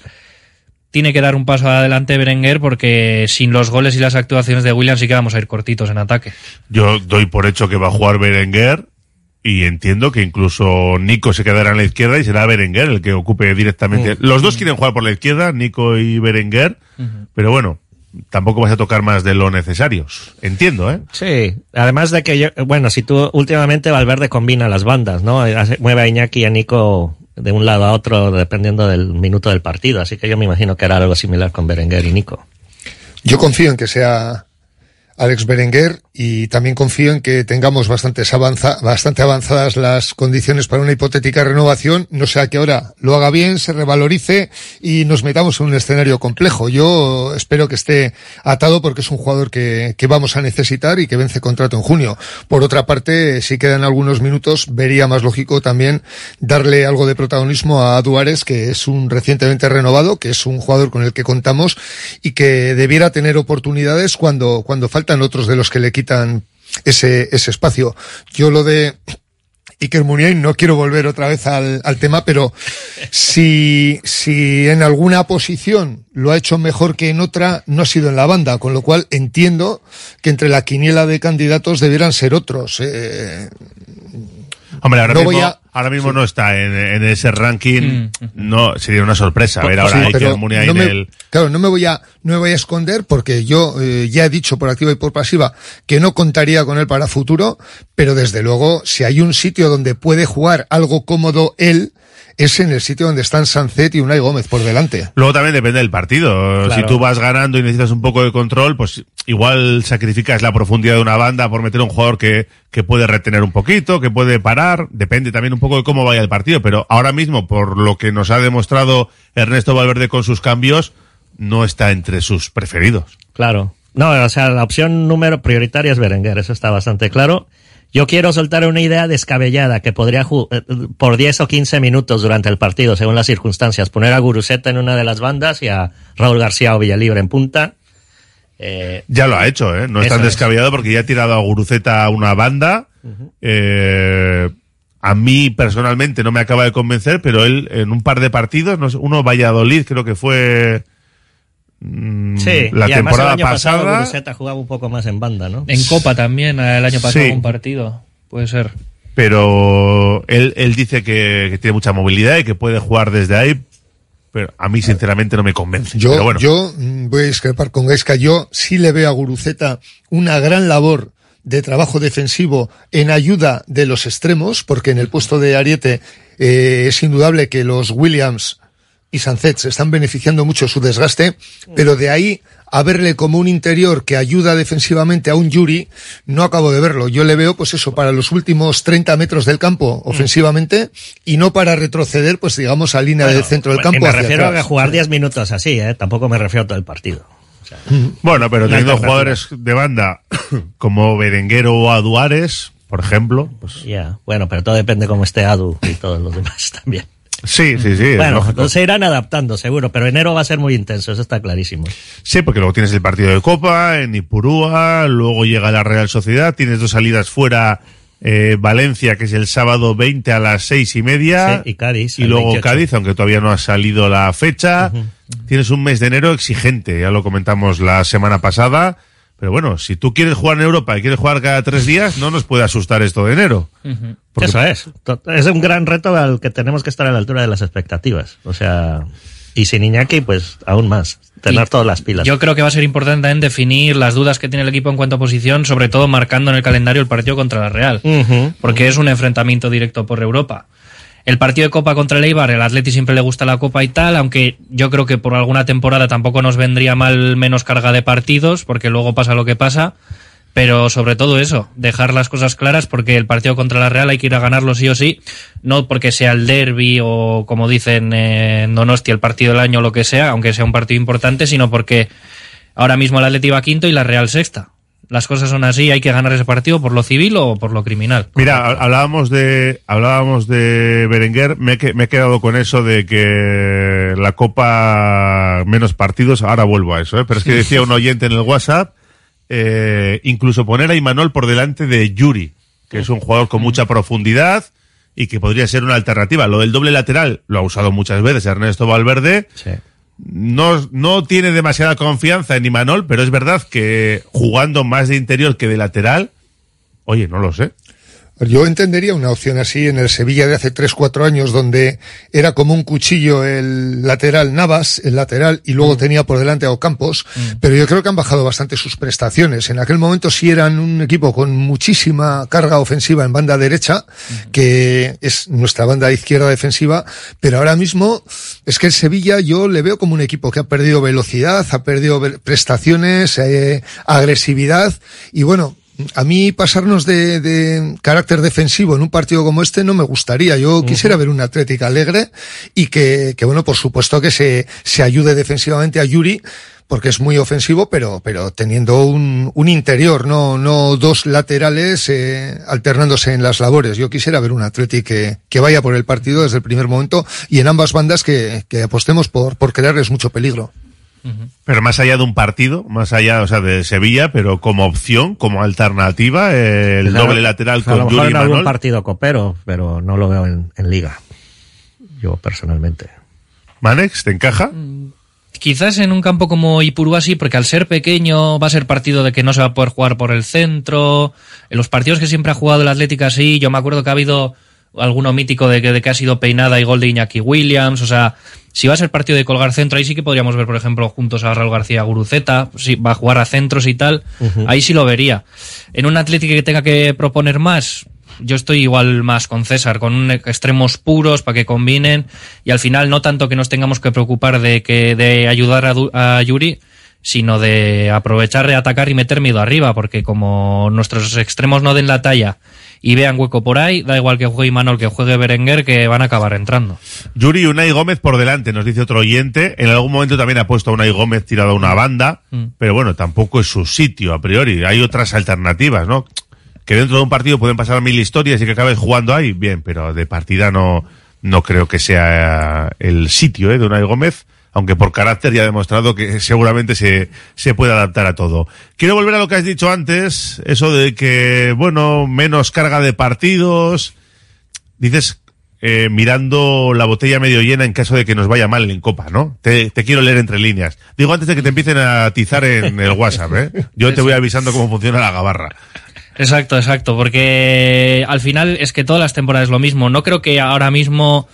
Tiene que dar un paso adelante Berenguer, porque sin los goles y las actuaciones de Williams sí que vamos a ir cortitos en ataque. Yo doy por hecho que va a jugar Berenguer y entiendo que incluso Nico se quedará en la izquierda y será Berenguer el que ocupe directamente. Mm. Los dos quieren jugar por la izquierda, Nico y Berenguer, pero bueno, tampoco vas a tocar más de lo necesarios. Entiendo, ¿eh? Sí, además de que yo, bueno, si tú últimamente Valverde combina las bandas, ¿no? Mueve a Iñaki y a Nico de un lado a otro dependiendo del minuto del partido, así que yo me imagino que era algo similar con Berenguer y Nico. Yo confío en que sea Alex Berenguer y también confío en que tengamos bastantes avanza, bastante avanzadas las condiciones para una hipotética renovación, no sea que ahora lo haga bien, se revalorice y nos metamos en un escenario complejo. Yo espero que esté atado porque es un jugador que, que vamos a necesitar y que vence contrato en junio. Por otra parte, si quedan algunos minutos, vería más lógico también darle algo de protagonismo a Duárez, que es un recientemente renovado, que es un jugador con el que contamos y que debiera tener oportunidades cuando, cuando otros de los que le quitan ese, ese espacio. Yo lo de Iker Muniain, no quiero volver otra vez al, al tema, pero si, si en alguna posición lo ha hecho mejor que en otra, no ha sido en la banda, con lo cual entiendo que entre la quiniela de candidatos debieran ser otros. Eh, Hombre, ahora No mismo, voy a- ahora mismo no está en, en ese ranking. No, sería una sorpresa ver ahora Sí, a Iker Muniain no me- el- Claro, no me voy a, no me voy a esconder porque yo eh, ya he dicho por activa y por pasiva que no contaría con él para futuro, pero desde luego, si hay un sitio donde puede jugar algo cómodo él, es en el sitio donde están Sancet y Unai Gómez por delante. Luego también depende del partido. Claro. Si tú vas ganando y necesitas un poco de control, pues igual sacrificas la profundidad de una banda por meter a un jugador que, que puede retener un poquito, que puede parar. Depende también un poco de cómo vaya el partido. Pero ahora mismo, por lo que nos ha demostrado Ernesto Valverde con sus cambios, no está entre sus preferidos. Claro. No, o sea, la opción número prioritaria es Berenguer, eso está bastante claro. Yo quiero soltar una idea descabellada que podría eh, por 10 o 15 minutos durante el partido, según las circunstancias, poner a Guruseta en una de las bandas y a Raúl García o Villalibre en punta. Eh, Ya lo ha hecho, ¿eh? No es tan es. descabellado porque ya ha tirado a Guruceta a una banda. Eh, a mí personalmente no me acaba de convencer, pero él en un par de partidos, no sé, uno Valladolid creo que fue sí, la y además temporada el año pasado pasada. Guruseta jugaba un poco más en banda, ¿no? En Copa también, el año pasado Sí. un partido. Puede ser. pero él, él dice que, que tiene mucha movilidad y que puede jugar desde ahí, pero a mí sinceramente no me convence. Yo, pero bueno, yo mm, voy a discrepar con Gaisca. Yo sí le veo a Guruceta una gran labor de trabajo defensivo en ayuda de los extremos, porque en el puesto de Ariete eh, es indudable que los Williams y Sancet se están beneficiando mucho de su desgaste, pero de ahí a verle como un interior que ayuda defensivamente a un Yuri, no acabo de verlo. Yo le veo, pues eso, para los últimos 30 metros del campo ofensivamente y no para retroceder, pues digamos, a línea del centro del campo. me hacia refiero atrás. a jugar 10 minutos así, ¿eh? Tampoco me refiero a todo el partido. bueno, pero teniendo jugadores de banda como Berenguero o Aduares, por ejemplo, pues Ya, bueno, pero todo depende cómo esté Adu y todos los demás también. Sí, sí, sí. bueno, se irán adaptando, seguro, pero enero va a ser muy intenso, eso está clarísimo. Sí, porque luego tienes el partido de Copa en Ipurúa, luego llega la Real Sociedad, tienes dos salidas fuera, eh, Valencia, que es el sábado 20 a las seis y media. Sí, y Cádiz, Y luego 28. Cádiz, aunque todavía no ha salido la fecha. Tienes un mes de enero exigente, ya lo comentamos la semana pasada. Pero bueno, si tú quieres jugar en Europa y quieres jugar cada tres días, no nos puede asustar esto de enero. Eso es. Es un gran reto al que tenemos que estar a la altura de las expectativas. O sea, y sin Iñaki, pues aún más. Tener Y todas las pilas. Yo creo que va a ser importante también definir las dudas que tiene el equipo en cuanto a posición, sobre todo marcando en el calendario el partido contra la Real, porque es un enfrentamiento directo por Europa. El partido de Copa contra el Eibar, el Atleti siempre le gusta la Copa y tal, aunque yo creo que por alguna temporada tampoco nos vendría mal menos carga de partidos, porque luego pasa lo que pasa. Pero sobre todo eso, dejar las cosas claras porque el partido contra la Real hay que ir a ganarlo sí o sí, no porque sea el derby o como dicen en Donosti el partido del año o lo que sea, aunque sea un partido importante, sino porque ahora mismo el Atleti va quinto y la Real sexta. Las cosas son así, hay que ganar ese partido por lo civil o por lo criminal. Mira, ha- hablábamos de hablábamos de Berenguer, me, me he quedado con eso de que la Copa menos partidos, ahora vuelvo a eso, ¿eh? pero es que decía un oyente en el WhatsApp, eh, incluso poner a Imanol por delante de Yuri, que es un jugador con mucha profundidad y que podría ser una alternativa. Lo del doble lateral lo ha usado muchas veces Ernesto Valverde. No, no tiene demasiada confianza en Imanol, pero es verdad que jugando más de interior que de lateral, oye, no lo sé. Yo entendería una opción así en el Sevilla de hace 3-4 años, donde era como un cuchillo el lateral Navas, el lateral, y luego tenía por delante a Ocampos, pero yo creo que han bajado bastante sus prestaciones. En aquel momento sí eran un equipo con muchísima carga ofensiva en banda derecha, que es nuestra banda izquierda defensiva, pero ahora mismo es que el Sevilla yo le veo como un equipo que ha perdido velocidad, ha perdido prestaciones, eh, agresividad, y bueno, a mí pasarnos de, de carácter defensivo en un partido como este no me gustaría. Yo quisiera ver un Atlético alegre y que, que, bueno, por supuesto que se, se ayude defensivamente a Yuri porque es muy ofensivo, pero, pero teniendo un, un interior, no, no dos laterales eh, alternándose en las labores. Yo quisiera ver un Atlético que, que vaya por el partido desde el primer momento y en ambas bandas que, que apostemos por, por crearles mucho peligro. Pero más allá de un partido, más allá, o sea, de Sevilla, pero como opción, como alternativa, eh, el a- doble lateral a lo con mejor Yuri en algún partido copero, pero no lo veo en, en liga. Yo personalmente. Manex, ¿te encaja? Quizás en un campo como Ipurúa sí, porque al ser pequeño va a ser partido de que no se va a poder jugar por el centro. En los partidos que siempre ha jugado el Atlético sí, yo me acuerdo que ha habido alguno mítico de que, de que ha sido peinada y gol de Iñaki Williams. O sea, si va a ser partido de colgar centro, ahí sí que podríamos ver, por ejemplo, juntos a Raúl García Guruceta, si va a jugar a centros y tal, ahí sí lo vería. En un Atlético que tenga que proponer más, yo estoy igual más con César, con un extremos puros para que combinen y al final no tanto que nos tengamos que preocupar de que de ayudar a, a Yuri, sino de aprovechar de atacar y meter miedo arriba, porque como nuestros extremos no den la talla y vean hueco por ahí, da igual que juegue Imanol que juegue Berenguer, que van a acabar entrando. Yuri Unai Gómez por delante, nos dice otro oyente. En algún momento también ha puesto a Unai Gómez tirado a una banda, Mm. pero bueno, tampoco es su sitio a priori. Hay otras alternativas, ¿no? Que dentro de un partido pueden pasar mil historias y que acabes jugando ahí, bien, pero de partida no, no creo que sea el sitio ¿eh? de Unai Gómez, aunque por carácter ya ha demostrado que seguramente se, se puede adaptar a todo. Quiero volver a lo que has dicho antes, eso de que, bueno, menos carga de partidos, dices eh, mirando la botella medio llena en caso de que nos vaya mal en Copa, ¿no? Te, te quiero leer entre líneas. Digo antes de que te empiecen a atizar en el WhatsApp, ¿eh? Yo te voy avisando cómo funciona la gabarra. Exacto, exacto, porque al final es que todas las temporadas es lo mismo. No creo que ahora mismo,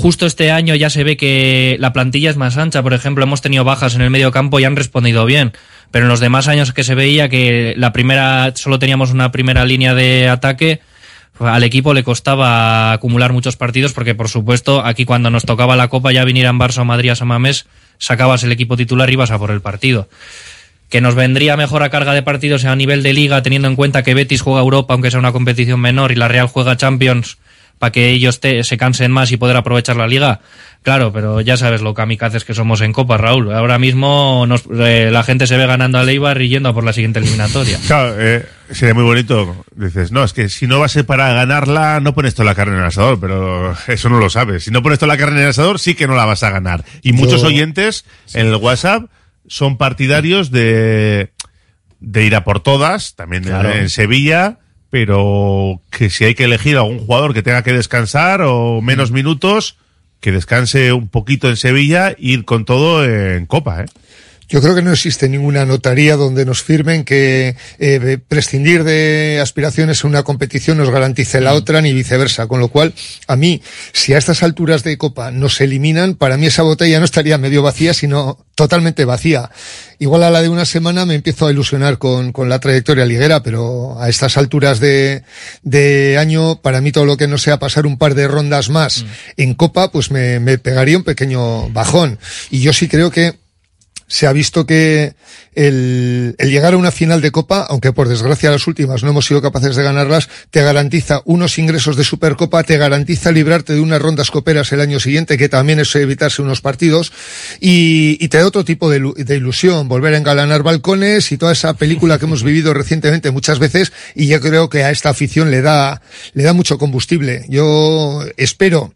justo este año ya se ve que la plantilla es más ancha. Por ejemplo, hemos tenido bajas en el medio campo y han respondido bien. Pero en los demás años que se veía que la primera, solo teníamos una primera línea de ataque, al equipo le costaba acumular muchos partidos porque, por supuesto, aquí cuando nos tocaba la Copa ya vinieran Barça o Madrid a San Mamés, sacabas el equipo titular y ibas a por el partido que nos vendría mejor a carga de partidos a nivel de liga, teniendo en cuenta que Betis juega Europa, aunque sea una competición menor, y la Real juega Champions, para que ellos te- se cansen más y poder aprovechar la liga. Claro, pero ya sabes lo kamikazes que somos en Copa, Raúl. Ahora mismo nos- eh, la gente se ve ganando a Leibar y yendo a por la siguiente eliminatoria. Claro, eh, sería muy bonito. Dices, no, es que si no va a ser para ganarla, no pones toda la carne en el asador, pero eso no lo sabes. Si no pones toda la carne en el asador, sí que no la vas a ganar. Y muchos oyentes en el WhatsApp son partidarios de, de ir a por todas, también Claro. en Sevilla, pero que si hay que elegir algún jugador que tenga que descansar o menos minutos, que descanse un poquito en Sevilla, ir con todo en Copa, ¿eh? Yo creo que no existe ninguna notaría donde nos firmen que eh, prescindir de aspiraciones en una competición nos garantice la otra ni viceversa. Con lo cual, a mí, si a estas alturas de Copa nos eliminan, para mí esa botella no estaría medio vacía, sino totalmente vacía. Igual a la de una semana me empiezo a ilusionar con, con la trayectoria liguera, pero a estas alturas de, de año, para mí todo lo que no sea pasar un par de rondas más en Copa, pues me, me pegaría un pequeño bajón. Y yo sí creo que se ha visto que el, el llegar a una final de Copa, aunque por desgracia las últimas no hemos sido capaces de ganarlas, te garantiza unos ingresos de Supercopa, te garantiza librarte de unas rondas coperas el año siguiente, que también es evitarse unos partidos, y, y te da otro tipo de, de ilusión, volver a engalanar balcones y toda esa película que hemos vivido recientemente muchas veces, y yo creo que a esta afición le da, le da mucho combustible. Yo espero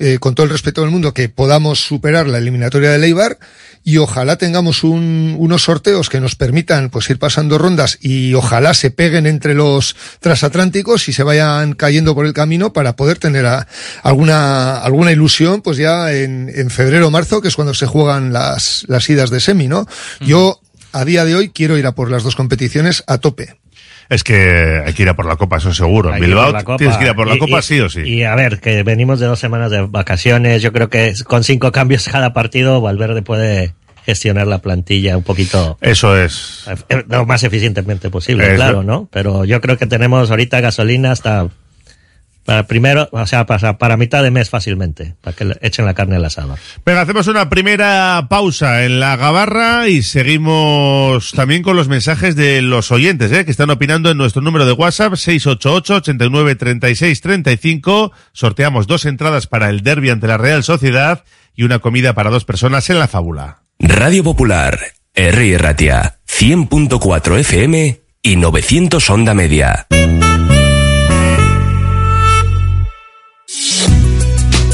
eh, con todo el respeto del mundo, que podamos superar la eliminatoria de Leibar y ojalá tengamos un- unos sorteos que nos permitan pues ir pasando rondas y ojalá se peguen entre los transatlánticos y se vayan cayendo por el camino para poder tener a- alguna, alguna ilusión pues ya en, en febrero o marzo, que es cuando se juegan las, las idas de semi, ¿no? Yo a día de hoy quiero ir a por las dos competiciones a tope. Es que hay que ir a por la copa, eso seguro. En Bilbao tienes que ir a por la Y- copa y- sí o sí. Y a ver, que venimos de dos semanas de vacaciones. Yo creo que con cinco cambios cada partido, Valverde puede gestionar la plantilla un poquito Eso es. eh, lo más eficientemente posible, claro, ¿no? Pero yo creo que tenemos ahorita gasolina hasta para primero, o sea, para, para mitad de mes fácilmente, para que le echen la carne al asado. Venga, hacemos una primera pausa en la gabarra y seguimos también con los mensajes de los oyentes, ¿eh? que están opinando en nuestro número de WhatsApp 688 89 36 35. Sorteamos dos entradas para el derby ante la Real Sociedad y una comida para dos personas en la fábula. Radio Popular, R. Ratia, 100.4 FM y 900 Onda Media.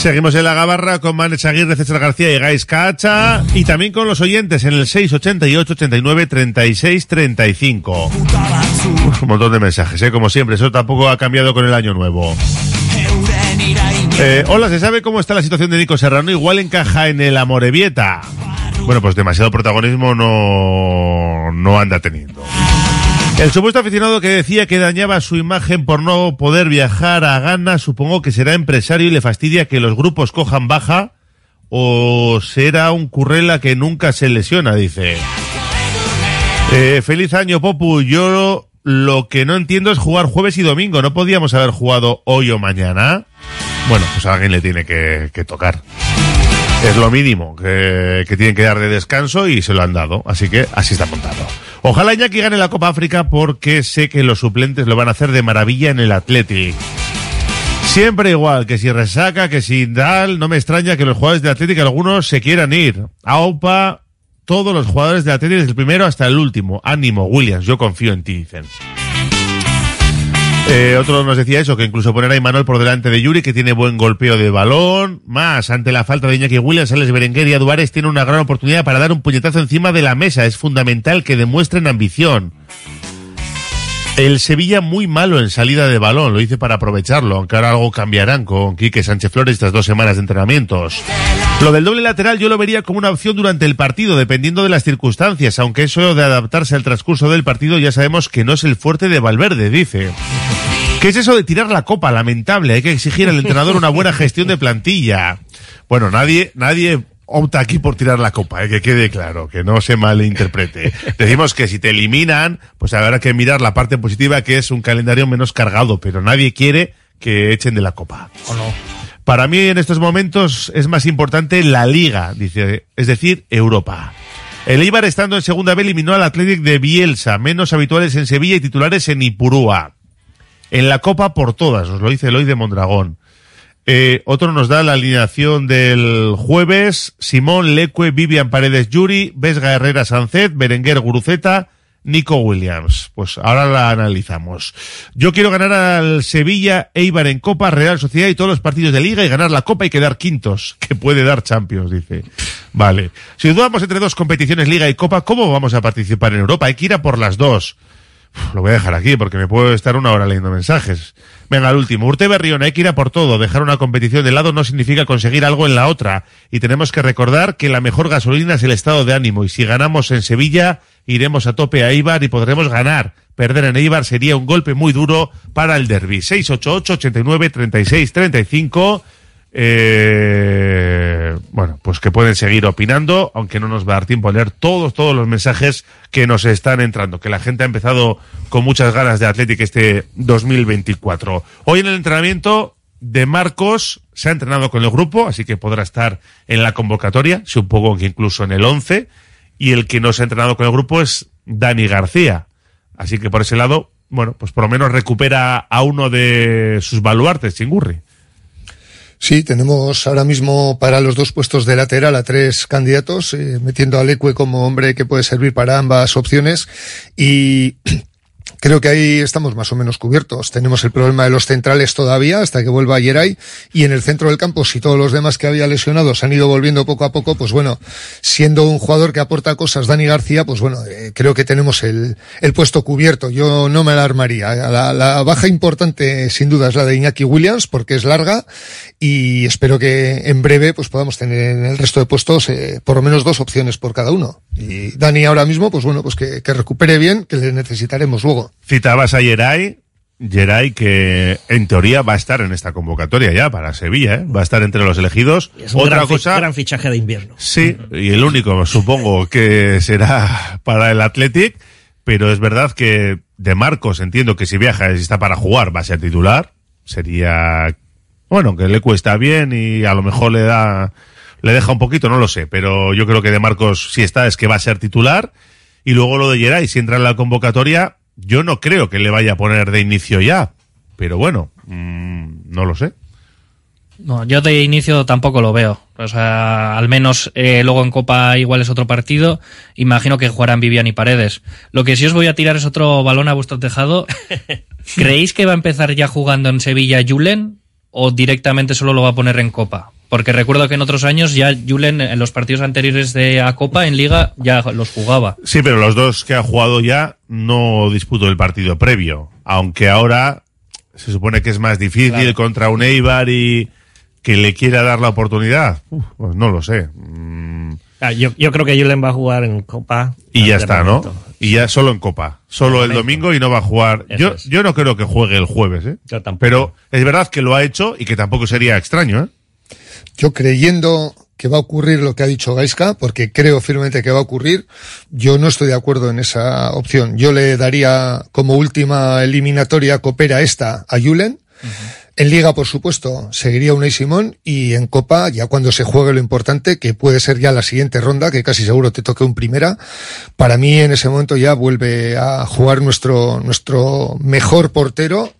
Seguimos en la gabarra con Manes Aguirre, César García y Gais Cacha y también con los oyentes en el 688 89 36 35. Uf, un montón de mensajes, ¿eh? como siempre, eso tampoco ha cambiado con el año nuevo. Eh, hola, ¿se sabe cómo está la situación de Nico Serrano? Igual encaja en el Amorebieta. Bueno, pues demasiado protagonismo no, no anda teniendo. El supuesto aficionado que decía que dañaba su imagen por no poder viajar a Ghana, supongo que será empresario y le fastidia que los grupos cojan baja o será un currela que nunca se lesiona, dice. Eh, feliz año, Popu. Yo lo que no entiendo es jugar jueves y domingo. ¿No podíamos haber jugado hoy o mañana? Bueno, pues a alguien le tiene que, que tocar. Es lo mínimo que, que tienen que dar de descanso y se lo han dado. Así que así está montado. Ojalá Iñaki gane la Copa África porque sé que los suplentes lo van a hacer de maravilla en el Athletic. Siempre igual, que si resaca, que si tal, no me extraña que los jugadores de Athletic algunos se quieran ir. AUPA, todos los jugadores de Athletic desde el primero hasta el último. Ánimo, Williams, yo confío en ti, dicen. Eh, otro nos decía eso, que incluso poner a Imanol por delante de Yuri, que tiene buen golpeo de balón. Más, ante la falta de Iñaki Williams, Alex Berenguer y Aduares tiene una gran oportunidad para dar un puñetazo encima de la mesa. Es fundamental que demuestren ambición. El Sevilla muy malo en salida de balón, lo hice para aprovecharlo, aunque ahora algo cambiarán con Quique Sánchez Flores estas dos semanas de entrenamientos. Lo del doble lateral yo lo vería como una opción durante el partido, dependiendo de las circunstancias, aunque eso de adaptarse al transcurso del partido ya sabemos que no es el fuerte de Valverde, dice. ¿Qué es eso de tirar la copa? Lamentable, hay que exigir al entrenador una buena gestión de plantilla. Bueno, nadie, nadie opta aquí por tirar la copa, eh, que quede claro, que no se malinterprete. Decimos que si te eliminan, pues habrá que mirar la parte positiva que es un calendario menos cargado, pero nadie quiere que echen de la copa. ¿O no? Para mí en estos momentos es más importante la liga, dice, es decir, Europa. El Eibar estando en segunda B eliminó al Athletic de Bielsa, menos habituales en Sevilla y titulares en Ipurúa. En la Copa por todas, os lo dice Eloy de Mondragón. Eh, otro nos da la alineación del jueves. Simón, Leque, Vivian Paredes, Yuri, Vesga Herrera Sancet, Berenguer Guruceta, Nico Williams. Pues ahora la analizamos. Yo quiero ganar al Sevilla, Eibar en Copa, Real Sociedad y todos los partidos de Liga y ganar la Copa y quedar quintos, que puede dar Champions, dice. Vale. Si dudamos entre dos competiciones, Liga y Copa, ¿cómo vamos a participar en Europa? Hay que ir a por las dos. Lo voy a dejar aquí porque me puedo estar una hora leyendo mensajes. Venga, al último. Urte Berrión, hay que ir a por todo. Dejar una competición de lado no significa conseguir algo en la otra. Y tenemos que recordar que la mejor gasolina es el estado de ánimo. Y si ganamos en Sevilla, iremos a tope a Eibar y podremos ganar. Perder en Eibar sería un golpe muy duro para el derby. 688 89 36 35 eh, bueno, pues que pueden seguir opinando, aunque no nos va a dar tiempo a leer todos, todos los mensajes que nos están entrando, que la gente ha empezado con muchas ganas de Athletic este 2024. Hoy en el entrenamiento de Marcos se ha entrenado con el grupo, así que podrá estar en la convocatoria, supongo que incluso en el 11, y el que no se ha entrenado con el grupo es Dani García. Así que por ese lado, bueno, pues por lo menos recupera a uno de sus baluartes, Chingurri. Sí, tenemos ahora mismo para los dos puestos de lateral a tres candidatos, eh, metiendo a Leque como hombre que puede servir para ambas opciones. Y creo que ahí estamos más o menos cubiertos. Tenemos el problema de los centrales todavía hasta que vuelva Yeray y en el centro del campo, si todos los demás que había lesionados han ido volviendo poco a poco, pues bueno, siendo un jugador que aporta cosas, Dani García, pues bueno, eh, creo que tenemos el, puesto cubierto. Yo no me alarmaría. La, baja importante sin duda es la de Iñaki Williams porque es larga y espero que en breve pues podamos tener en el resto de puestos eh, por lo menos dos opciones por cada uno. Y Dani ahora mismo, pues bueno, pues que recupere bien, que le necesitaremos luego. Citabas a Yeray, Yeray que en teoría va a estar en esta convocatoria ya para Sevilla, ¿eh? va a estar entre los elegidos. Es un Otra gran, cosa, gran fichaje de invierno. sí, y el único supongo que será para el Athletic, pero es verdad que de Marcos entiendo que si viaja y está para jugar va a ser titular, sería bueno, que le cuesta bien y a lo mejor le da le deja un poquito, no lo sé, pero yo creo que de Marcos si está es que va a ser titular y luego lo de Geray, si entra en la convocatoria, yo no creo que le vaya a poner de inicio ya, pero bueno, mm, no lo sé. No, yo de inicio tampoco lo veo. O sea, al menos eh, luego en Copa igual es otro partido. Imagino que jugarán Vivian y Paredes. Lo que sí os voy a tirar es otro balón a vuestro tejado. ¿Creéis que va a empezar ya jugando en Sevilla Julen o directamente solo lo va a poner en Copa? Porque recuerdo que en otros años ya Julen en los partidos anteriores de a Copa en Liga ya los jugaba. Sí, pero los dos que ha jugado ya no disputó el partido previo, aunque ahora se supone que es más difícil Claro. contra un Eibar y que le quiera dar la oportunidad. Uf, pues no lo sé. Mm, Ah, yo, yo creo que Julen va a jugar en Copa. Y ya está, ¿no? Y ya solo en Copa. Solo el domingo y no va a jugar. Eso Yo, es. yo no creo que juegue el jueves, ¿eh? Yo tampoco. Pero es verdad que lo ha hecho y que tampoco sería extraño, ¿eh? Yo creyendo que va a ocurrir lo que ha dicho Gaiska, porque creo firmemente que va a ocurrir. Yo no estoy de acuerdo en esa opción. Yo le daría como última eliminatoria coopera esta a Julen. En Liga, por supuesto, seguiría Unai Simón y en Copa, ya cuando se juegue lo importante, que puede ser ya la siguiente ronda, que casi seguro te toque un primera, para mí en ese momento ya vuelve a jugar nuestro, nuestro mejor portero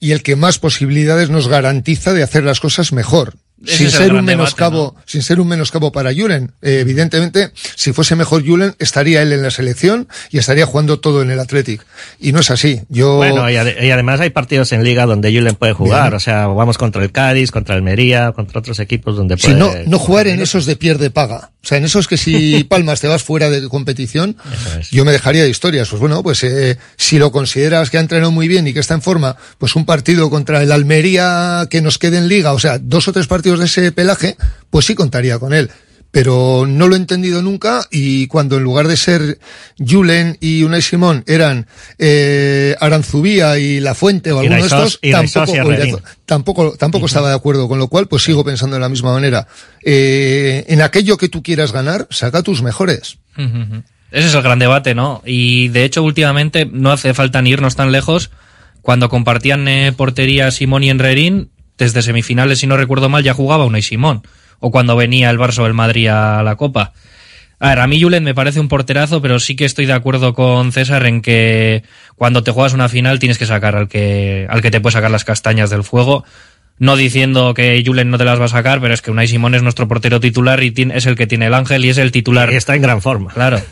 y el que más posibilidades nos garantiza de hacer las cosas mejor. Ese Sin ser, un debate, menoscabo, sin ser un menoscabo para Julen. Eh, evidentemente, si fuese mejor Julen, estaría él en la selección y estaría jugando todo en el Athletic. Y no es así. Yo, Bueno, y, ade- y además hay partidos en liga donde Julen puede jugar. Bien. O sea, vamos contra el Cádiz, contra el Almería, contra otros equipos donde Si puede... no, no jugar en esos de pierde paga. O sea, en esos que si palmas te vas fuera de competición, yo me dejaría de historias. Pues bueno, pues eh, si lo consideras que ha entrenado muy bien y que está en forma, pues un partido contra el Almería que nos quede en liga, o sea, dos o tres partidos de ese pelaje, pues sí contaría con él. Pero no lo he entendido nunca y cuando en lugar de ser Julen y Unai Simón eran eh, Aranzubía y La Fuente o alguno de estos, tampoco, y o Herrerín. Irazo- tampoco, tampoco estaba de acuerdo, con lo cual pues sigo pensando de la misma manera. Eh, en aquello que tú quieras ganar, saca tus mejores. Ese es el gran debate, ¿no? Y de hecho, últimamente no hace falta ni irnos tan lejos. Cuando compartían eh, portería Simón y Enrerín, desde semifinales, si no recuerdo mal, ya jugaba Unai Simón. O cuando venía el Barça o el Madrid a la Copa. A ver, a mí Julen me parece un porterazo, pero sí que estoy de acuerdo con César en que cuando te juegas una final tienes que sacar al que, al que te puede sacar las castañas del fuego. No diciendo que Julen no te las va a sacar, pero es que Unai Simón es nuestro portero titular y es el que tiene el ángel y es el titular. Está en gran forma. Claro.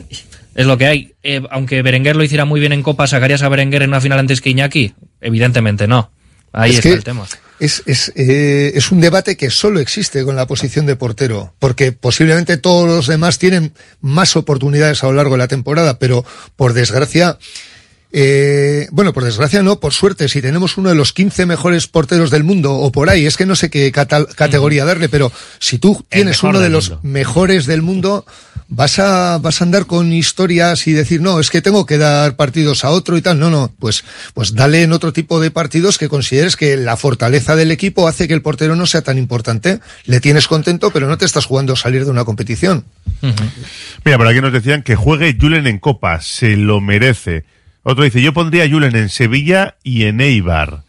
Es lo que hay. Eh, aunque Berenguer lo hiciera muy bien en Copa, ¿sacarías a Berenguer en una final antes que Iñaki? Evidentemente no. Ahí Es está que el tema. Es, es, eh, es un debate que solo existe con la posición de portero, porque posiblemente todos los demás tienen más oportunidades a lo largo de la temporada, pero por desgracia, eh, bueno, por desgracia no, por suerte, si tenemos uno de los 15 mejores porteros del mundo o por ahí, es que no sé qué categoría darle, pero si tú tienes uno de los mundo. mejores del mundo, vas a, vas a andar con historias y decir, no, es que tengo que dar partidos a otro y tal. No, no, pues, pues dale en otro tipo de partidos que consideres que la fortaleza del equipo hace que el portero no sea tan importante. Le tienes contento, pero no te estás jugando a salir de una competición. Mira, por aquí nos decían que juegue Julen en Copa, se lo merece. Otro dice, yo pondría a Julen en Sevilla y en Eibar.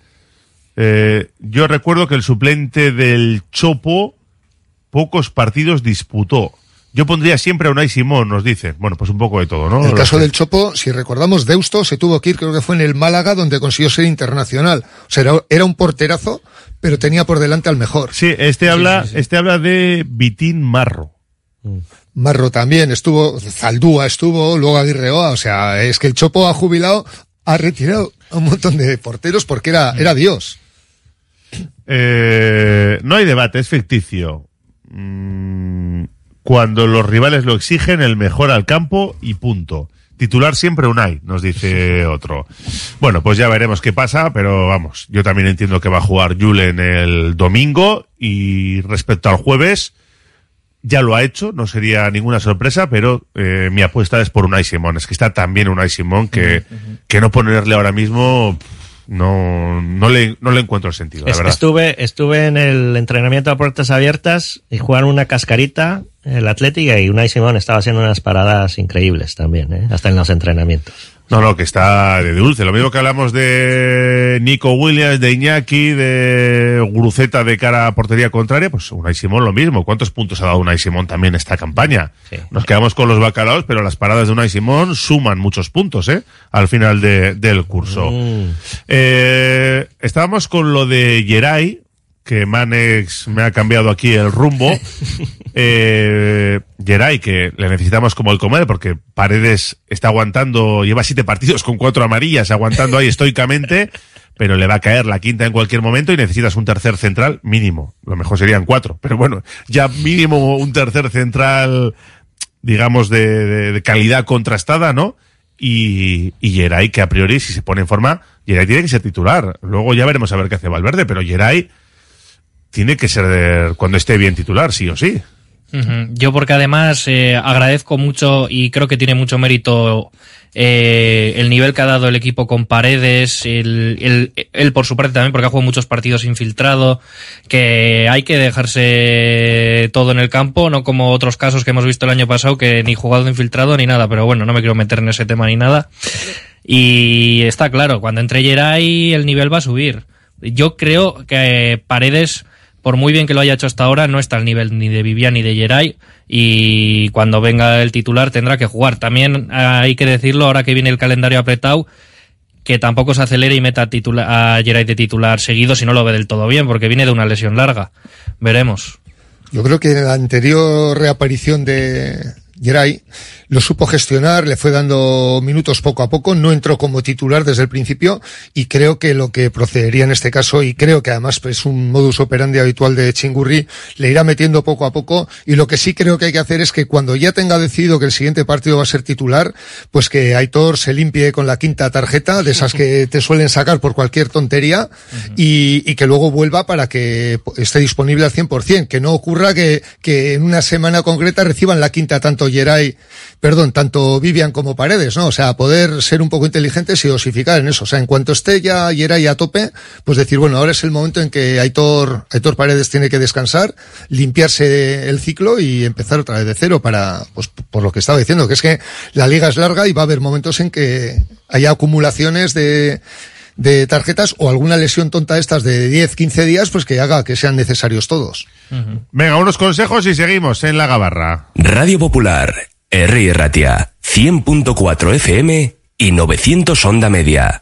Eh, yo recuerdo que el suplente del Chopo pocos partidos disputó. Yo pondría siempre a Unai Simón, nos dicen. Bueno, pues un poco de todo, ¿no? En el caso del Chopo, si recordamos, Deusto se tuvo que ir, creo que fue en el Málaga, donde consiguió ser internacional. O sea, era, era un porterazo, pero tenía por delante al mejor. Sí, este habla, este habla de Vitín Marro. Marro también estuvo, Zaldúa estuvo, luego Aguirreoa, o sea, es que el Chopo ha jubilado, ha retirado a un montón de porteros porque era, era Dios. Eh, no hay debate, es ficticio. Mm, cuando los rivales lo exigen, el mejor al campo y punto. Titular siempre Unai, nos dice otro. Bueno, pues ya veremos qué pasa, pero vamos, yo también entiendo que va a jugar Julen el domingo y respecto al jueves, ya lo ha hecho, no sería ninguna sorpresa, pero eh, mi apuesta es por Unai Simón. Es que está tan bien Unai Simón que, que no ponerle ahora mismo no, no, le, no le encuentro el sentido, la Es- verdad. Estuve, estuve en el entrenamiento a puertas abiertas y jugaron una cascarita, el Atlético, y Unai Simón estaba haciendo unas paradas increíbles también, ¿eh? hasta en los entrenamientos. No, no, que está de dulce. Lo mismo que hablamos de Nico Williams, de Iñaki, de Guruceta de cara a portería contraria, pues Unai Simón lo mismo. ¿Cuántos puntos ha dado Unai Simón también esta campaña? Nos quedamos con los bacalaos, pero las paradas de Unai Simón suman muchos puntos, ¿eh? Al final de- del curso. Eh, estábamos con lo de Geray, que Manex me ha cambiado aquí el rumbo. Eh, Geray, que le necesitamos como el comer, porque Paredes está aguantando, lleva siete partidos con cuatro amarillas, aguantando ahí estoicamente, pero le va a caer la quinta en cualquier momento y necesitas un tercer central mínimo. Lo mejor serían cuatro, pero bueno, ya mínimo un tercer central, digamos, de, de- de calidad contrastada, ¿no? Y, y Geray, que a priori, si se pone en forma, Geray tiene que ser titular. Luego ya veremos a ver qué hace Valverde, pero Geray tiene que ser cuando esté bien titular, sí o sí. Yo porque además eh, agradezco mucho y creo que tiene mucho mérito eh, el nivel que ha dado el equipo con Paredes, el, el- él por su parte también porque ha jugado muchos partidos infiltrado, que hay que dejarse todo en el campo, no como otros casos que hemos visto el año pasado que ni jugado infiltrado ni nada, pero bueno, no me quiero meter en ese tema ni nada. Y está claro, cuando entre Geray el nivel va a subir. Yo creo que Paredes, por muy bien que lo haya hecho hasta ahora, no está al nivel ni de Vivian ni de Geray y cuando venga el titular tendrá que jugar. También hay que decirlo, ahora que viene el calendario apretado, que tampoco se acelere y meta a, Geray de titular seguido si no lo ve del todo bien, porque viene de una lesión larga. Veremos. Yo creo que la anterior reaparición de Geray lo supo gestionar, le fue dando minutos poco a poco, no entró como titular desde el principio y creo que lo que procedería en este caso, y creo que además es un modus operandi habitual de Chingurri, le irá metiendo poco a poco y lo que sí creo que hay que hacer es que cuando ya tenga decidido que el siguiente partido va a ser titular, pues que Aitor se limpie con la quinta tarjeta, de esas que te suelen sacar por cualquier tontería, y, y que luego vuelva para que esté disponible al 100%, que no ocurra que, que en una semana concreta reciban la quinta tanto Perdón, tanto Vivian como Paredes, ¿no? O sea, poder ser un poco inteligentes y dosificar en eso. O sea, en cuanto esté ya Geray a tope, pues decir, bueno, ahora es el momento en que Aitor, Aitor Paredes tiene que descansar, limpiarse el ciclo y empezar otra vez de cero para, pues, por lo que estaba diciendo, que es que la liga es larga y va a haber momentos en que haya acumulaciones de, de tarjetas o alguna lesión tonta de estas de 10, 15 días, pues que haga que sean necesarios todos. Venga, unos consejos y seguimos en la gabarra. Radio Popular, R. Ratia, 100.4 FM y 900 Onda Media.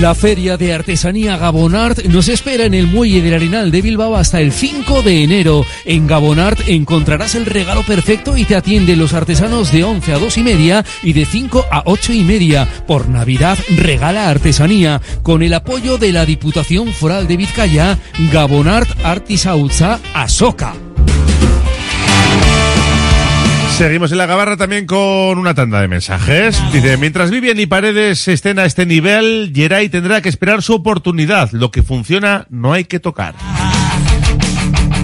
La Feria de Artesanía Gabonart nos espera en el Muelle del Arenal de Bilbao hasta el 5 de enero. En Gabonart encontrarás el regalo perfecto y te atienden los artesanos de 11 a 2 y media y de 5 a 8 y media. Por Navidad regala artesanía con el apoyo de la Diputación Foral de Vizcaya, Gabonart Artisautza Asoka. Seguimos en la gabarra también con una tanda de mensajes. Dice, mientras Vivian y Paredes estén a este nivel, Geray tendrá que esperar su oportunidad. Lo que funciona no hay que tocar.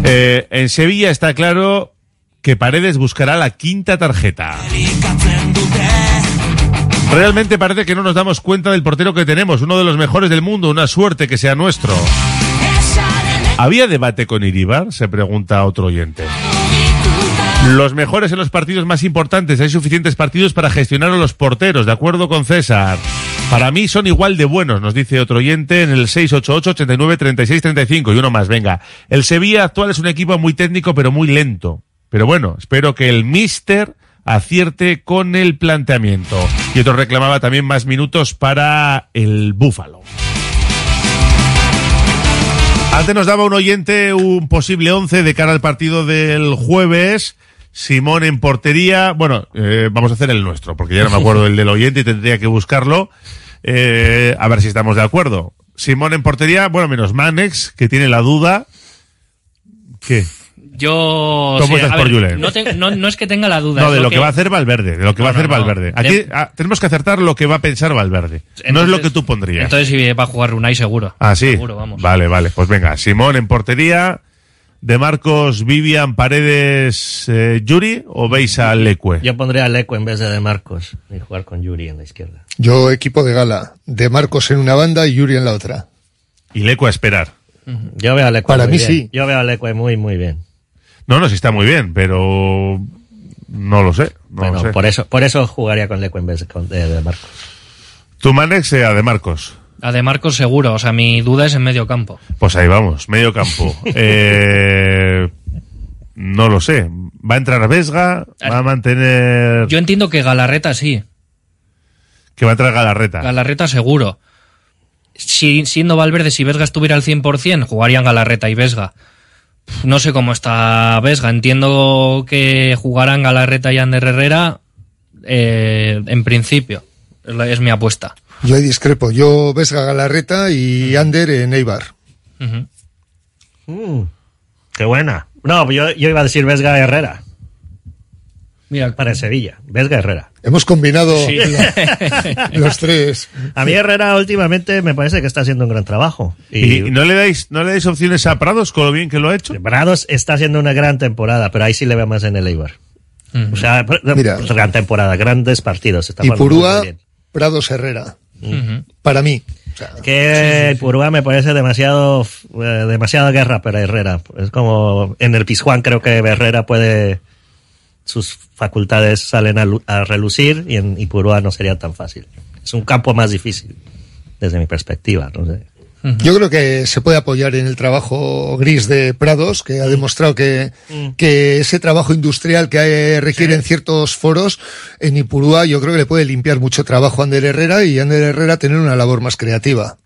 Eh, en Sevilla está claro que Paredes buscará la quinta tarjeta. Realmente parece que no nos damos cuenta del portero que tenemos, uno de los mejores del mundo, una suerte que sea nuestro. ¿Había debate con Iribar? Se pregunta otro oyente. Los mejores en los partidos más importantes. Hay suficientes partidos para gestionar a los porteros, de acuerdo con César. Para mí son igual de buenos, nos dice otro oyente en el 688 89 36 35 y uno más, venga. El Sevilla actual es un equipo muy técnico pero muy lento. Pero bueno, espero que el Mister acierte con el planteamiento. Y otro reclamaba también más minutos para el Búfalo. Antes nos daba un oyente un posible 11 de cara al partido del jueves. Simón en portería. Bueno, eh, vamos a hacer el nuestro, porque ya no me acuerdo el del oyente y tendría que buscarlo. Eh, a ver si estamos de acuerdo. Simón en portería, bueno, menos Manex, que tiene la duda. ¿Qué? Yo. ¿Cómo sí, estás por ver, Julen? no, te- no- no es que tenga la duda. No, de lo que va a hacer Valverde, de lo que va a hacer no, no. Valverde. Aquí De- ah, tenemos que acertar lo que va a pensar Valverde. no es lo que tú pondrías. Entonces sí va a jugar Unai seguro. ah, sí. Seguro, vamos. Vale, vale. Pues venga, Simón en portería. De Marcos, Vivian, Paredes, eh, Yuri o veis a Lecue. Yo pondría a Leco en vez de De Marcos y jugar con Yuri en la izquierda. Yo equipo de gala, de Marcos en una banda y Yuri en la otra. Y Lecue a esperar. Yo veo a Leco Para muy mí bien. sí. Yo veo a Leco muy, muy bien. No, no, sí está muy bien, pero no lo sé. No Bueno, lo sé. por eso, por eso jugaría con Leco en vez de, de Marcos. Tu Manex sea de Marcos. De Marcos seguro. O sea, mi duda es en medio campo. Pues ahí vamos, medio campo. Eh, no lo sé. ¿Va a entrar Vesga? ¿Va a mantener...? Yo entiendo que Galarreta sí. Que va a entrar Galarreta. Galarreta seguro. Si, siendo Valverde, si Vesga estuviera al 100%, jugarían Galarreta y Vesga. No sé cómo está Vesga. Entiendo que jugarán Galarreta y Ander Herrera eh, en principio. Es mi apuesta. Yo ahí discrepo. Yo Vesga Galarreta y Ander en Eibar. Mm, qué buena. No, yo, yo iba a decir Vesga Herrera. Mira. Para Sevilla. Vesga Herrera. Hemos combinado Sí. la- los tres. A mí Herrera últimamente me parece que está haciendo un gran trabajo. ¿Y no le dais no le dais opciones a Prados con lo bien que lo ha hecho? Prados está haciendo una gran temporada, pero ahí sí le veo más en el Eibar. O sea, Mira. gran temporada, grandes partidos. Está Y Purúa, muy bien. Herrera. Para mí. Que Purúa me parece demasiado, eh, demasiada guerra para Herrera. Es como en el Pizjuán creo que Herrera puede, sus facultades salen a, lu- a relucir y en Ipurúa no sería tan fácil. Es un campo más difícil desde mi perspectiva. No sé. Yo creo que se puede apoyar en el trabajo gris de Prados, que ha demostrado que, que ese trabajo industrial que hay- requiere en ciertos foros, en Ipurúa yo creo que le puede limpiar mucho trabajo a Ander Herrera y Ander Herrera tener una labor más creativa.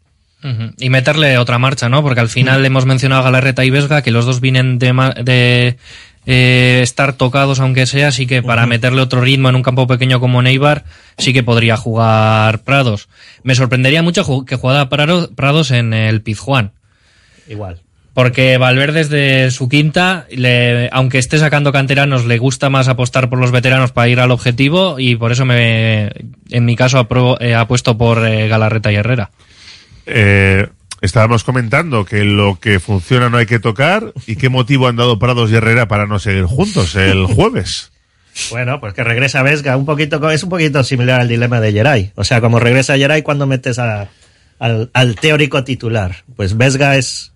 Y meterle otra marcha, ¿no? Porque al final hemos mencionado a Galarreta y Vesga, que los dos vienen de, de eh, estar tocados, aunque sea, así que para meterle otro ritmo en un campo pequeño como Neibar, sí que podría jugar Prados. Me sorprendería mucho que jugara Prado- Prados en el Pizjuán. Igual. Porque Valverde desde su quinta, le, aunque esté sacando canteranos, le gusta más apostar por los veteranos para ir al objetivo y por eso me, en mi caso, apruebo- eh, apuesto por eh, Galarreta y Herrera. Eh, estábamos comentando que lo que funciona no hay que tocar y qué motivo han dado Prados y Herrera para no seguir juntos el jueves. Bueno, pues que regresa Vesga, un poquito, es un poquito similar al dilema de Geray. O sea, como regresa Geray cuando metes a- al, al teórico titular. Pues Vesga es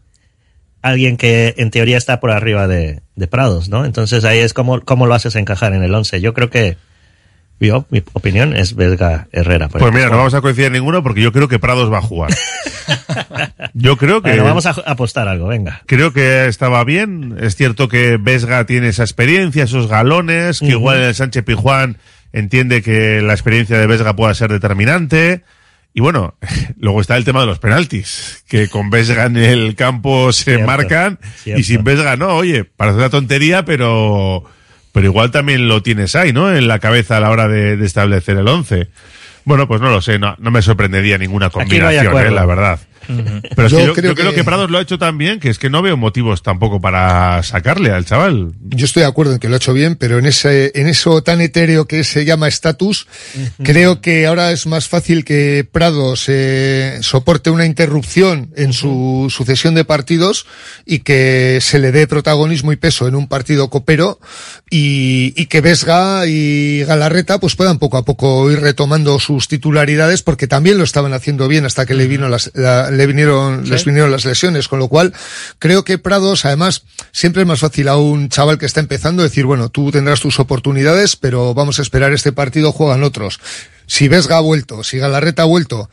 alguien que en teoría está por arriba de, de Prados, ¿no? Entonces ahí es como, cómo lo haces encajar en el 11. Yo creo que, yo, mi opinión es Vesga Herrera. por Pues mira, no vamos a coincidir en ninguno porque yo creo que Prados va a jugar. Yo creo que Bueno, vamos a apostar algo, venga. creo que estaba bien. Es cierto que Vesga tiene esa experiencia, esos galones, que igual el Sánchez Pijuán entiende que la experiencia de Vesga pueda ser determinante. Y bueno, luego está el tema de los penaltis, que con Vesga en el campo se Cierto, marcan y sin Vesga no. Oye, parece una tontería, pero, pero igual también lo tienes ahí, ¿no? En la cabeza a la hora de, de establecer el once. Bueno, pues no lo sé, no, no me sorprendería ninguna no combinación, eh, la verdad. Pero es Yo que yo, creo yo creo que- que Prados lo ha hecho tan bien que es que no veo motivos tampoco para sacarle al chaval. Yo estoy de acuerdo en que lo ha hecho bien, pero en ese, en eso tan etéreo que se llama estatus, creo que ahora es más fácil que Prado se soporte una interrupción en su sucesión de partidos y que se le dé protagonismo y peso en un partido copero y, y que Vesga y Galarreta pues puedan poco a poco ir retomando sus titularidades porque también lo estaban haciendo bien hasta que le vino las, la- le vinieron, Sí. les vinieron las lesiones, con lo cual creo que Prados, además, siempre es más fácil a un chaval que está empezando decir, bueno, tú tendrás tus oportunidades, pero vamos a esperar este partido, juegan otros. Si Vesga ha vuelto, si Galarreta ha vuelto,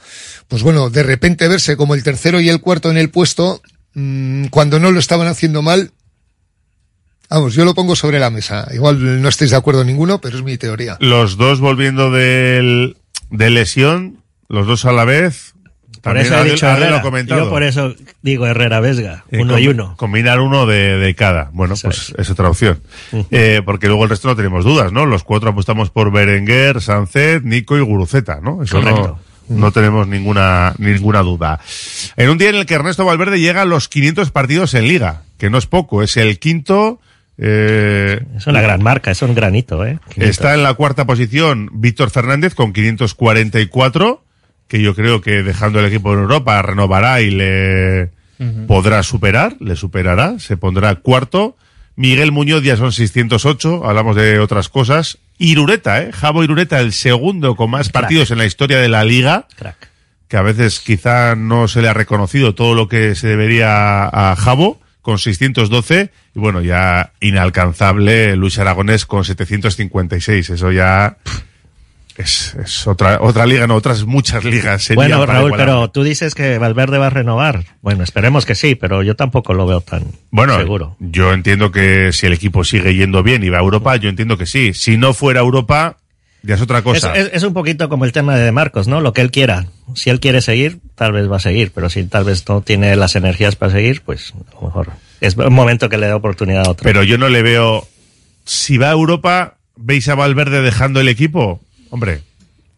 pues bueno, de repente verse como el tercero y el cuarto en el puesto, mm, cuando no lo estaban haciendo mal, vamos, yo lo pongo sobre la mesa. Igual no estáis de acuerdo ninguno, pero es mi teoría. Los dos volviendo del, de lesión, los dos a la vez. Por También eso he Adel- dicho Adel Herrera. Yo por eso digo Herrera Vesga, Eh, uno y uno. Combinar uno de, de cada. Bueno, pues es otra opción. Eh, porque luego el resto no tenemos dudas, ¿no? Los cuatro apostamos por Berenguer, Sancet, Nico y Guruceta, ¿no? Eso no, Correcto. no tenemos ninguna, ninguna duda. En un día en el que Ernesto Valverde llega a los 500 partidos en Liga, que no es poco, es el quinto. eh, Es una gran marca, es un granito, ¿eh? 500. Está en la cuarta posición Víctor Fernández con 544, que yo creo que dejando el equipo en Europa renovará y le podrá superar, le superará, se pondrá cuarto. Miguel Muñoz ya son 608, hablamos de otras cosas. Irureta, ¿eh? Javo Irureta, el segundo con más partidos en la historia de la liga. Que a veces quizá no se le ha reconocido todo lo que se debería a Javo, con 612. Y bueno, ya inalcanzable Luis Aragonés con 756. Eso ya es, es otra, otra liga, no, otras muchas ligas. sería Bueno, Raúl, pero tú dices que Valverde va a renovar. Bueno, esperemos que sí, pero yo tampoco lo veo tan Bueno, seguro. yo entiendo que si el equipo sigue yendo bien y va a Europa, yo entiendo que sí. Si no fuera Europa, ya es otra Es, cosa. es- es un poquito como el tema de Marcos, ¿no? Lo que él quiera. Si él quiere seguir, tal vez va a seguir, pero si tal vez no tiene las energías para seguir, pues a lo mejor es un momento que le da oportunidad a otro. Pero yo no le veo. Si va a Europa, ¿veis a Valverde dejando el equipo? Hombre,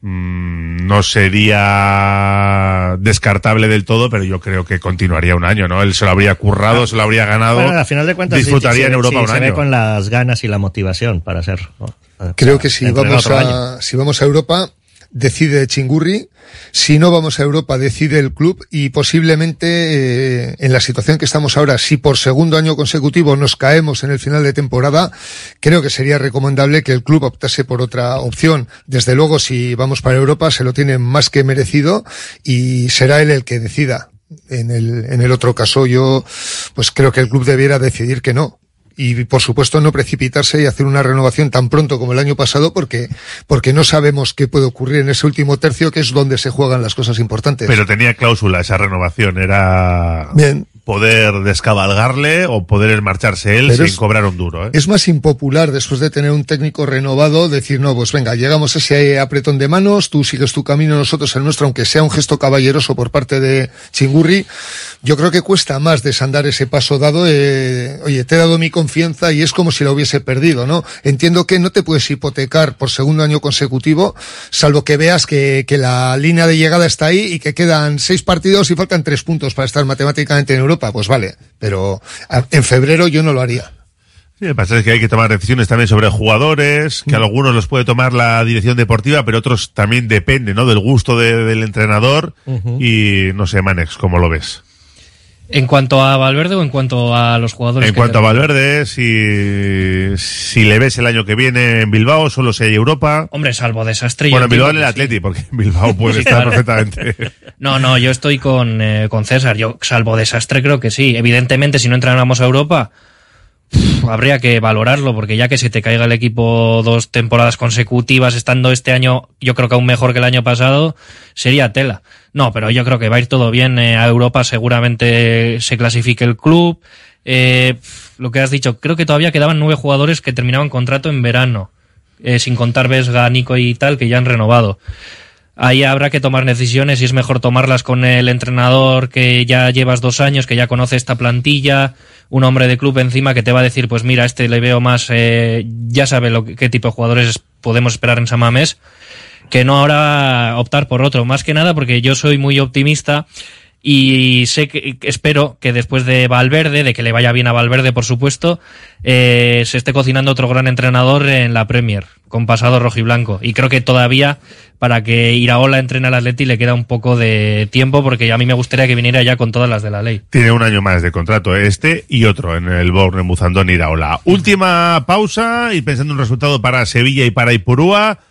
mm, no sería descartable del todo, pero yo creo que continuaría un año, ¿no? Él se lo habría currado, se lo habría ganado. Bueno, al final de cuentas, disfrutaría sí, en sí, Europa un se ve año. con las ganas y la motivación para hacer. Creo que si vamos a, si vamos a Europa, decide Chingurri. Si no vamos a Europa, decide el club y posiblemente eh, en la situación que estamos ahora, si por segundo año consecutivo nos caemos en el final de temporada, creo que sería recomendable que el club optase por otra opción. Desde luego, si vamos para Europa, se lo tiene más que merecido y será él el que decida. En el, en el otro caso, yo, pues creo que el club debiera decidir que no y por supuesto no precipitarse y hacer una renovación tan pronto como el año pasado porque porque no sabemos qué puede ocurrir en ese último tercio que es donde se juegan las cosas importantes. Pero tenía cláusula esa renovación, era Bien. Poder descabalgarle o poder marcharse él Pero sin es- cobrar un duro. ¿eh? Es más impopular después de tener un técnico renovado decir, no, pues venga, llegamos a ese apretón de manos, tú sigues tu camino, nosotros el nuestro, aunque sea un gesto caballeroso por parte de Chingurri, yo creo que cuesta más desandar ese paso dado, eh, oye, te he dado mi confianza y es como si la hubiese perdido, ¿no? Entiendo que no te puedes hipotecar por segundo año consecutivo, salvo que veas que, que la línea de llegada está ahí y que quedan seis partidos y faltan tres puntos para estar matemáticamente en Europa, pues vale, pero en febrero yo no lo haría. Sí, lo que pasa es que hay que tomar decisiones también sobre jugadores, que a algunos los puede tomar la dirección deportiva, pero otros también depende, ¿no? Del gusto de- del entrenador y no sé, Manex, ¿cómo lo ves? ¿En cuanto a Valverde o en cuanto a los jugadores? En que cuanto a? Valverde, si, si le ves el año que viene en Bilbao, solo si hay Europa. Hombre, salvo desastre. Bueno, en Bilbao en el sí. Atleti, porque en Bilbao puede Sí, estar claro. perfectamente. No, no, yo estoy con, eh, con César. Yo, salvo desastre, creo que sí. Evidentemente, si no entrenamos a Europa, pff, habría que valorarlo, porque ya que se te caiga el equipo dos temporadas consecutivas, estando este año, yo creo que aún mejor que el año pasado, sería tela. No, pero yo creo que va a ir todo bien. eh, a Europa seguramente se clasifique el club. Eh, lo que has dicho, creo que todavía quedaban nueve jugadores que terminaban contrato en verano, eh, sin contar Vesga, Nico y tal, que ya han renovado. Ahí habrá que tomar decisiones y es mejor tomarlas con el entrenador que ya llevas dos años, que ya conoce esta plantilla, un hombre de club encima que te va a decir, pues mira, este le veo más, eh, ya sabe lo que- qué tipo de jugadores podemos esperar en Samamés, que no ahora optar por otro. Más que nada porque yo soy muy optimista y sé que espero que después de Valverde, de que le vaya bien a Valverde, por supuesto, eh, se esté cocinando otro gran entrenador en la Premier, con pasado rojo y blanco. Y creo que todavía para que Iraola entrene al Atleti le queda un poco de tiempo, porque a mí me gustaría que viniera ya con todas las de la ley. Tiene un año más de contrato este y otro en el Bournemouth Andón Iraola. Última pausa y pensando en un resultado para Sevilla y para Ipurúa.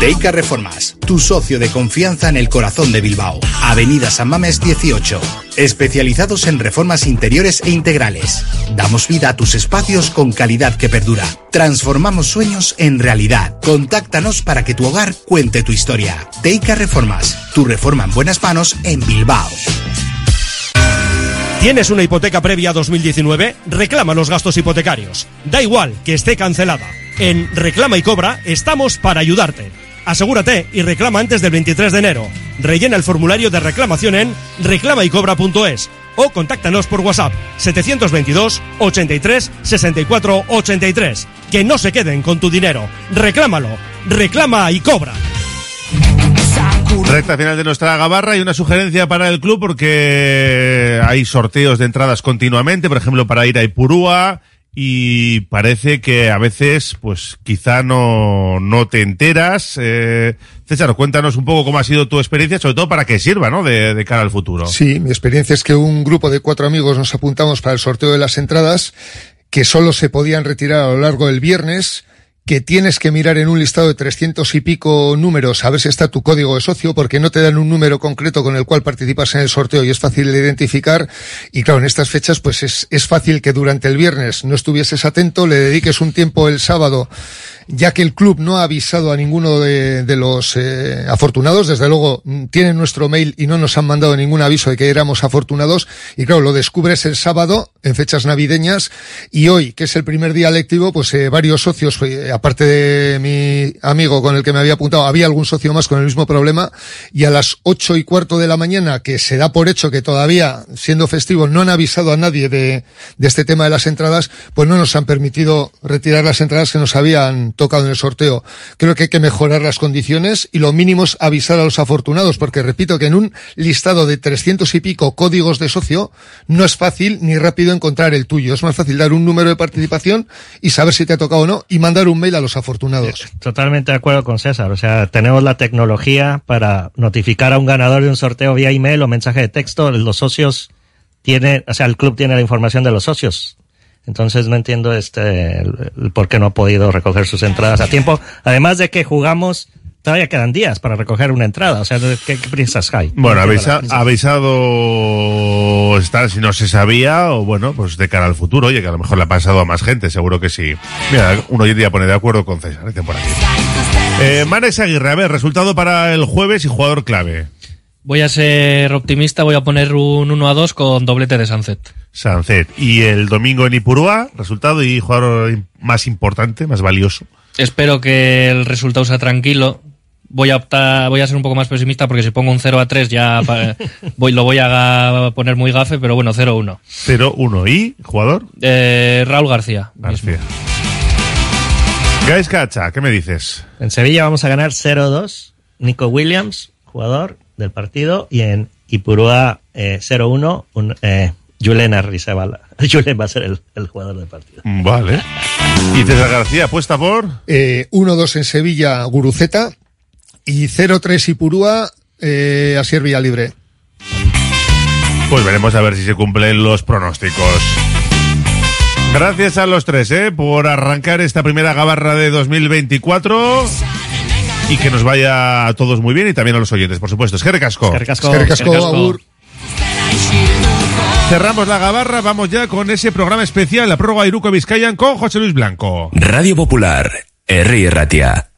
Deica Reformas, tu socio de confianza en el corazón de Bilbao. Avenida San Mames 18. Especializados en reformas interiores e integrales. Damos vida a tus espacios con calidad que perdura. Transformamos sueños en realidad. Contáctanos para que tu hogar cuente tu historia. Deica Reformas, tu reforma en buenas manos en Bilbao. ¿Tienes una hipoteca previa 2019? Reclama los gastos hipotecarios. Da igual que esté cancelada. En Reclama y Cobra estamos para ayudarte. Asegúrate y reclama antes del 23 de enero. Rellena el formulario de reclamación en reclamaycobra.es o contáctanos por WhatsApp 722 83 64 83. Que no se queden con tu dinero. Reclámalo. Reclama y cobra. Recta final de nuestra gabarra y una sugerencia para el club porque hay sorteos de entradas continuamente, por ejemplo, para ir a Ipurúa y parece que a veces, pues quizá no, no te enteras. Eh, César, cuéntanos un poco cómo ha sido tu experiencia, sobre todo para que sirva, ¿no? De, de cara al futuro. Sí, mi experiencia es que un grupo de cuatro amigos nos apuntamos para el sorteo de las entradas que solo se podían retirar a lo largo del viernes que tienes que mirar en un listado de 300 y pico números a ver si está tu código de socio, porque no te dan un número concreto con el cual participas en el sorteo y es fácil de identificar. Y claro, en estas fechas, pues es, es fácil que durante el viernes no estuvieses atento, le dediques un tiempo el sábado, ya que el club no ha avisado a ninguno de, de los eh, afortunados. Desde luego, mm, tienen nuestro mail y no nos han mandado ningún aviso de que éramos afortunados. Y claro, lo descubres el sábado, en fechas navideñas, y hoy, que es el primer día lectivo, pues eh, varios socios, eh, aparte de mi amigo con el que me había apuntado, había algún socio más con el mismo problema, y a las ocho y cuarto de la mañana, que se da por hecho que todavía, siendo festivo, no han avisado a nadie de, de este tema de las entradas, pues no nos han permitido retirar las entradas que nos habían tocado en el sorteo. Creo que hay que mejorar las condiciones y lo mínimo es avisar a los afortunados, porque repito que en un listado de trescientos y pico códigos de socio, no es fácil ni rápido encontrar el tuyo. Es más fácil dar un número de participación y saber si te ha tocado o no y mandar un mail a los afortunados. Totalmente de acuerdo con César. O sea, tenemos la tecnología para notificar a un ganador de un sorteo vía email o mensaje de texto. Los socios tienen, o sea, el club tiene la información de los socios. Entonces no entiendo este el, el por qué no ha podido recoger sus entradas a tiempo. Además de que jugamos, todavía quedan días para recoger una entrada. O sea, ¿qué, qué prisas hay? Bueno, avisa, avisado está si no se sabía o bueno, pues de cara al futuro, oye, que a lo mejor le ha pasado a más gente, seguro que sí. Mira, uno hoy día pone de acuerdo con César, dicen por aquí. Eh, Manes Aguirre, a ver, resultado para el jueves y jugador clave. Voy a ser optimista, voy a poner un 1 a 2 con doblete de Sunset. Sunset. Y el domingo en Ipurúa, resultado y jugador más importante, más valioso. Espero que el resultado sea tranquilo. Voy a optar, voy a ser un poco más pesimista porque si pongo un 0 a 3 ya voy, lo voy a poner muy gafe, pero bueno, 0 1. 0-1. ¿Y jugador? Eh, Raúl García. García. Gaisca Cacha, ¿qué me dices? En Sevilla vamos a ganar 0-2 Nico Williams, jugador del partido, y en Ipurúa eh, 0-1, un, eh, Julen Arrizabala. Julen va a ser el, el jugador del partido. Vale. Y César García apuesta por. Eh, 1-2 en Sevilla, Guruceta. Y 0-3 Ipurúa, eh, Asier Villalibre. Pues veremos a ver si se cumplen los pronósticos. Gracias a los tres, ¿eh? Por arrancar esta primera gabarra de 2024. Y que nos vaya a todos muy bien y también a los oyentes, por supuesto. Es que recasco. Eskerrik asko, agur. Cerramos la gabarra, vamos ya con ese programa especial, la prórroga Iruko Vizcayan con José Luis Blanco. Radio Popular, Herri Ratia.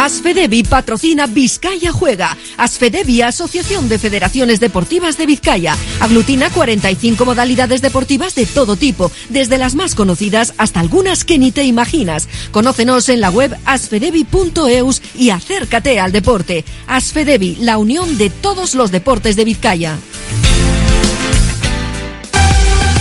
Asfedevi patrocina Vizcaya Juega. Asfedevi, Asociación de Federaciones Deportivas de Vizcaya. Aglutina 45 modalidades deportivas de todo tipo, desde las más conocidas hasta algunas que ni te imaginas. Conócenos en la web asfedevi.eus y acércate al deporte. Asfedevi, la unión de todos los deportes de Vizcaya.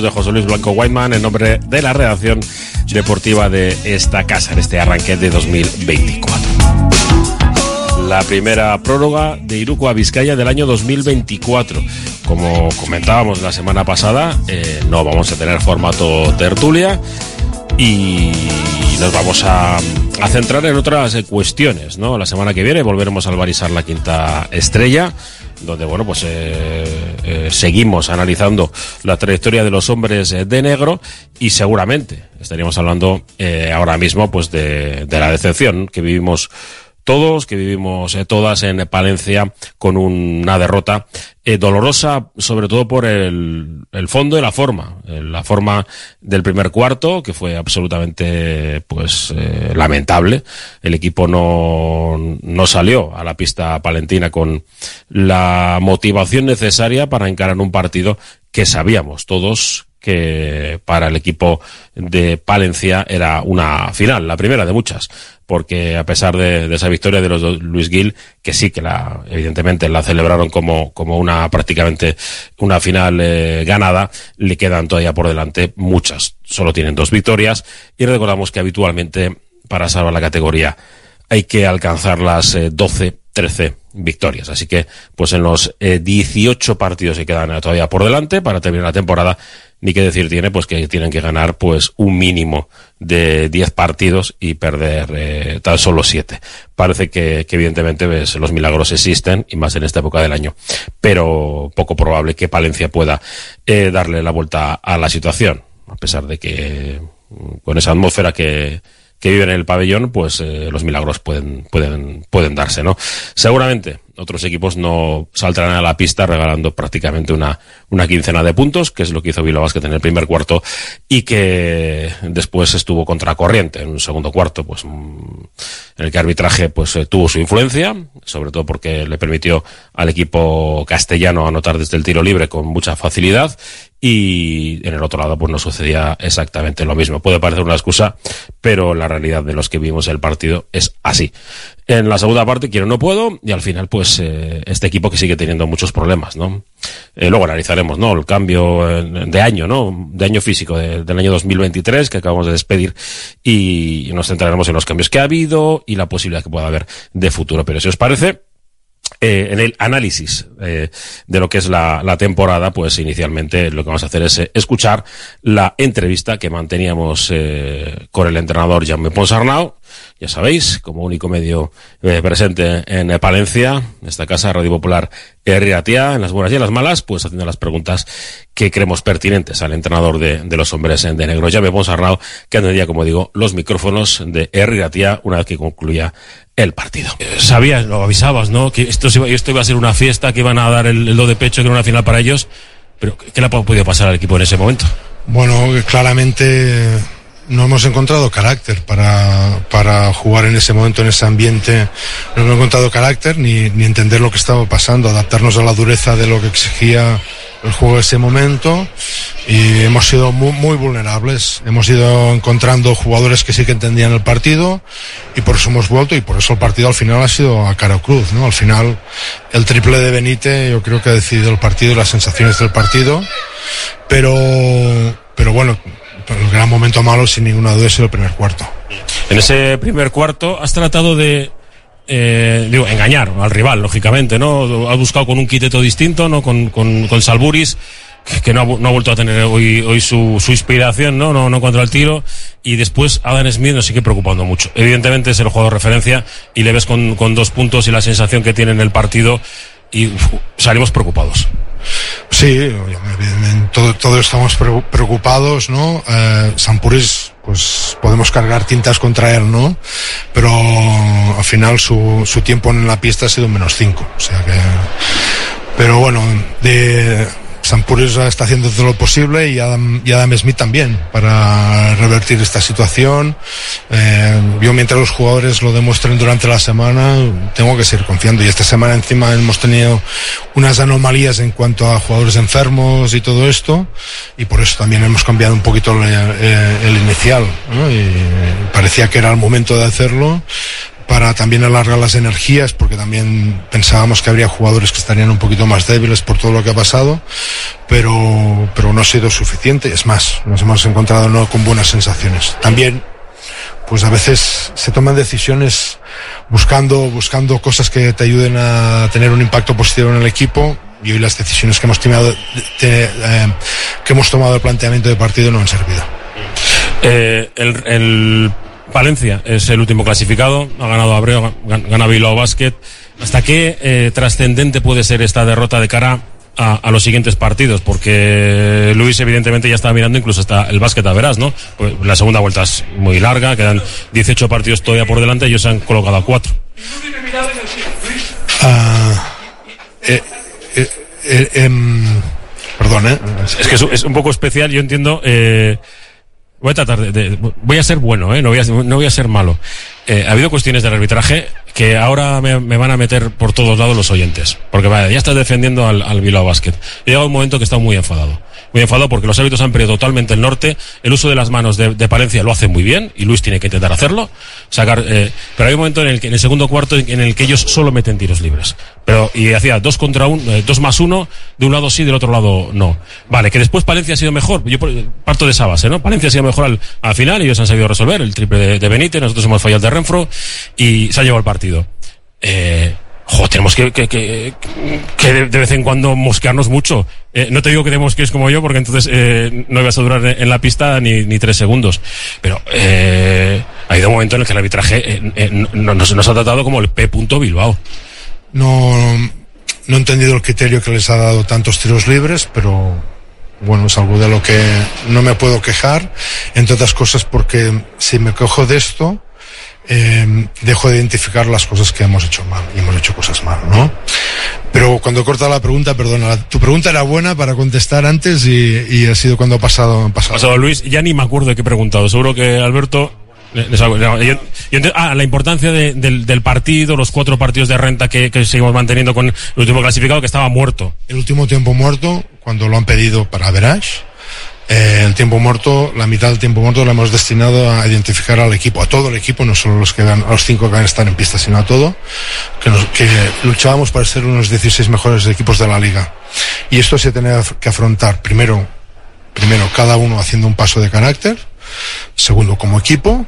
Saludos de José Luis Blanco Whiteman en nombre de la redacción deportiva de esta casa en este arranque de 2024. La primera prórroga de Iruko a Vizcaya del año 2024. Como comentábamos la semana pasada, eh, no vamos a tener formato tertulia y nos vamos a, a centrar en otras cuestiones. ¿no? La semana que viene volveremos a albarizar la quinta estrella donde bueno pues eh, eh, seguimos analizando la trayectoria de los hombres eh, de negro y seguramente estaríamos hablando eh, ahora mismo pues de, de la decepción que vivimos todos, que vivimos eh, todas en Palencia con una derrota eh, dolorosa, sobre todo por el, el fondo y la forma. Eh, la forma del primer cuarto, que fue absolutamente pues eh, lamentable. El equipo no, no salió a la pista palentina con la motivación necesaria para encarar un partido que sabíamos todos que para el equipo de Palencia era una final, la primera de muchas, porque a pesar de, de esa victoria de los dos Luis Gil, que sí que la, evidentemente la celebraron como, como una prácticamente una final eh, ganada, le quedan todavía por delante muchas. Solo tienen dos victorias y recordamos que habitualmente para salvar la categoría hay que alcanzar las eh, 12, 13 victorias. Así que, pues en los eh, 18 partidos que quedan todavía por delante para terminar la temporada, ni qué decir tiene, pues que tienen que ganar pues un mínimo de 10 partidos y perder eh, tan solo 7. Parece que, que evidentemente ves, los milagros existen y más en esta época del año, pero poco probable que Palencia pueda eh, darle la vuelta a la situación, a pesar de que mm, con esa atmósfera que, que vive en el pabellón, pues eh, los milagros pueden, pueden, pueden darse, ¿no? Seguramente otros equipos no saltarán a la pista regalando prácticamente una, una quincena de puntos, que es lo que hizo Bilbao Basket en el primer cuarto, y que después estuvo contracorriente en un segundo cuarto, pues mm, en el que arbitraje pues eh, tuvo su influencia, sobre todo porque le permitió al equipo castellano anotar desde el tiro libre con mucha facilidad, y en el otro lado pues no sucedía exactamente lo mismo. Puede parecer una excusa, pero la realidad de los que vimos el partido es así. En la segunda parte quiero no puedo y al final pues eh, este equipo que sigue teniendo muchos problemas, ¿no? Eh, luego analizaremos, ¿no? El cambio eh, de año, ¿no? De año físico de- del año 2023 que acabamos de despedir y nos centraremos en los cambios que ha habido y la posibilidad que pueda haber de futuro. Pero si os parece, eh, en el análisis eh, de lo que es la, temporada, pues inicialmente lo que vamos a hacer es eh, escuchar la entrevista que manteníamos eh, con el entrenador Jaume Ponsarnau, ya sabéis, como único medio eh, presente en eh, Palencia, en esta casa Radio Popular Herriatia, en las buenas y en las malas, pues haciendo las preguntas que creemos pertinentes al entrenador de, de los hombres en de negro, Jaume Ponsarnau, que tendría, como digo, los micrófonos de Herriatia una vez que concluya el partido. Eh, Sabías, lo avisabas, ¿no? Que esto, iba- esto iba a ser una fiesta, que iban a dar el, el do de pecho, que era una final para ellos. Pero, ¿qué le ha podido pasar al equipo en ese momento? Bueno, claramente no hemos encontrado carácter para, para jugar en ese momento, en ese ambiente. No hemos encontrado carácter ni, ni entender lo que estaba pasando, adaptarnos a la dureza de lo que exigía el juego de ese momento y hemos sido muy, muy vulnerables. Hemos ido encontrando jugadores que sí que entendían el partido y por eso hemos vuelto y por eso el partido al final ha sido a cara cruz, ¿no? Al final el triple de Benítez yo creo que ha decidido el partido y las sensaciones del partido, pero, pero bueno, el gran momento malo sin ninguna duda es el primer cuarto. En ese primer cuarto has tratado de eh, digo, engañar al rival, lógicamente, ¿no? Has buscado con un quiteto distinto, ¿no? Con, con, con Salburis, que- no ha, no ha vuelto a tener hoy, hoy su, su inspiración, ¿no? ¿no? No contra el tiro. Y después Adam Smith nos sigue preocupando mucho. Evidentemente es el juego de referencia y le ves con, con dos puntos y la sensación que tiene en el partido y uf, salimos preocupados. Sí, evidentemente, todo- todos estamos pre- preocupados, ¿no? Eh, Sampuris, pues podemos cargar tintas contra él, ¿no? Pero al final su, su tiempo en la pista ha sido menos 5, o sea que... Pero bueno, de Sampuris está haciendo todo lo posible y Adam, y Adam Smith también para revertir esta situación. Eh, yo mientras los jugadores lo demuestren durante la semana, tengo que seguir confiando. Y esta semana encima hemos tenido unas anomalías en cuanto a jugadores enfermos y todo esto. Y por eso también hemos cambiado un poquito el, eh, inicial. parecía que era el momento de hacerlo para también alargar las energías, porque también pensábamos que habría jugadores que estarían un poquito más débiles por todo lo que ha pasado, pero, pero no ha sido suficiente. Es más, nos hemos encontrado no con buenas sensaciones. También, pues a veces se toman decisiones buscando, buscando cosas que te ayuden a tener un impacto positivo en el equipo. Y hoy las decisiones que hemos tomado, de- eh, que hemos tomado el planteamiento de partido no han servido. Eh, el, el Valencia es el último clasificado, ha ganado Abreu, gan- gana Bilbao Basket. ¿Hasta qué eh, trascendente puede ser esta derrota de cara a, a los siguientes partidos? Porque Luis evidentemente ya está mirando incluso hasta el básquet a verás, ¿no? Pues la segunda vuelta es muy larga, quedan 18 partidos todavía por delante, ellos se han colocado a 4. Ah, eh, eh, eh, em, perdón, ¿eh? Es que es, es un poco especial, yo entiendo. eh, voy a tratar de, de- Voy a ser bueno, ¿eh? no, voy a, no voy a ser malo. Eh, ha habido cuestiones del arbitraje que ahora me, me van a meter por todos lados los oyentes. Porque vaya, ya estás defendiendo al, al Bilbao Basket. He llegado un momento que está muy enfadado. Muy enfadado porque los árbitros han perdido totalmente el norte. El uso de las manos de, Palencia lo hace muy bien y Luis tiene que intentar hacerlo. Sacar, eh, pero hay un momento en el que en el segundo cuarto en el que ellos solo meten tiros libres. Pero, y hacía dos contra un, eh, dos más uno, de un lado sí, del otro lado no. Vale, que después Palencia ha sido mejor. Yo parto de esa base, ¿no? Palencia ha sido mejor al, al final, ellos han sabido resolver el triple de, de Benítez, nosotros hemos fallado el de Renfro y se ha llevado el partido. Eh, jo, tenemos que, que, que, que de, de vez en cuando mosquearnos mucho. Eh, no te digo que te mosquees como yo, porque entonces eh, no ibas a durar en la pista ni, ni tres segundos. Pero eh, ha habido un momento en el que el arbitraje eh, eh, no- nos, nos ha tratado como el P. Bilbao. No, no he entendido el criterio que les ha dado tantos tiros libres, pero bueno, es algo de lo que no me puedo quejar, entre otras cosas porque si me quejo de esto, eh, dejo de identificar las cosas que hemos hecho mal y hemos hecho cosas mal, ¿no? Pero cuando corta la pregunta, perdona, tu pregunta era buena para contestar antes y, y ha sido cuando ha pasado, ha pasado. pasado Luis, ya ni me acuerdo de qué he preguntado. Seguro que Alberto. hago- Yo, Y ente- ah, la importancia de- del, del partido, los cuatro partidos de renta que, que seguimos manteniendo con el último clasificado que estaba muerto. El último tiempo muerto, cuando lo han pedido para Verage, eh, el tiempo muerto, la mitad del tiempo muerto lo hemos destinado a identificar al equipo, a todo el equipo, no solo los que van, a los cinco que van a estar en pista, sino a todo, que, nos- que luchábamos para ser unos 16 mejores equipos de la liga. Y esto se tiene que afrontar primero, primero cada uno haciendo un paso de carácter, segundo como equipo,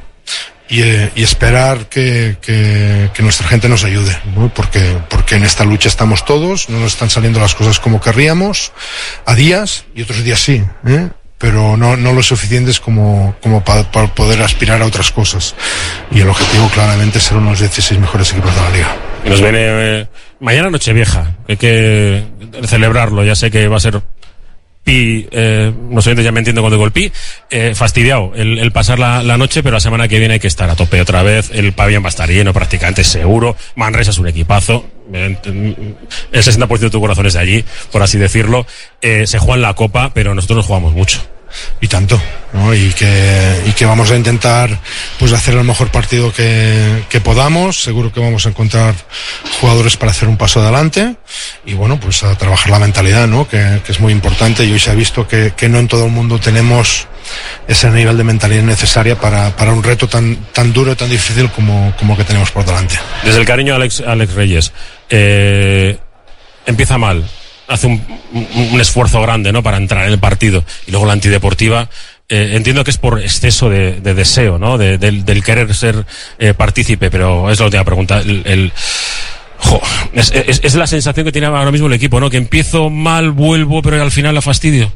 y, eh, y esperar que, que- que nuestra gente nos ayude, ¿no? porque, porque en esta lucha estamos todos, no nos están saliendo las cosas como querríamos, a días y otros días sí, ¿eh? Pero no, no lo suficientes como, como para poder aspirar a otras cosas. Y el objetivo claramente es ser unos 16 mejores equipos de la liga. Y nos viene eh, mañana Nochevieja, hay que celebrarlo, ya sé que va a ser pi, eh, no sé, ya me entiendo cuando digo el pi, eh, fastidiado el, pasar la, noche, pero la semana que viene hay que estar a tope otra vez, el pabellón va a estar lleno prácticamente seguro, Manresa es un equipazo, el 60% de tu corazón es de allí, por así decirlo, eh, se juega en la copa, pero nosotros nos jugamos mucho. Y tanto, ¿no? Y que, y que vamos a intentar pues hacer el mejor partido que, que podamos, seguro que vamos a encontrar jugadores para hacer un paso adelante y bueno, pues a trabajar la mentalidad, ¿no? Que, que es muy importante y hoy se ha visto que, que no en todo el mundo tenemos ese nivel de mentalidad necesaria para, para un reto tan, tan duro y tan difícil como, como que tenemos por delante. Desde el cariño a Alex, Alex Reyes, eh, empieza mal, hace un, esfuerzo grande ¿no? para entrar en el partido y luego la antideportiva. eh, entiendo que es por exceso de, de deseo, ¿no? De- del, querer ser eh, partícipe, pero es la última pregunta. El, el- es- es la sensación que tiene ahora mismo el equipo, ¿no? Que empiezo mal, vuelvo, pero al final la fastidio.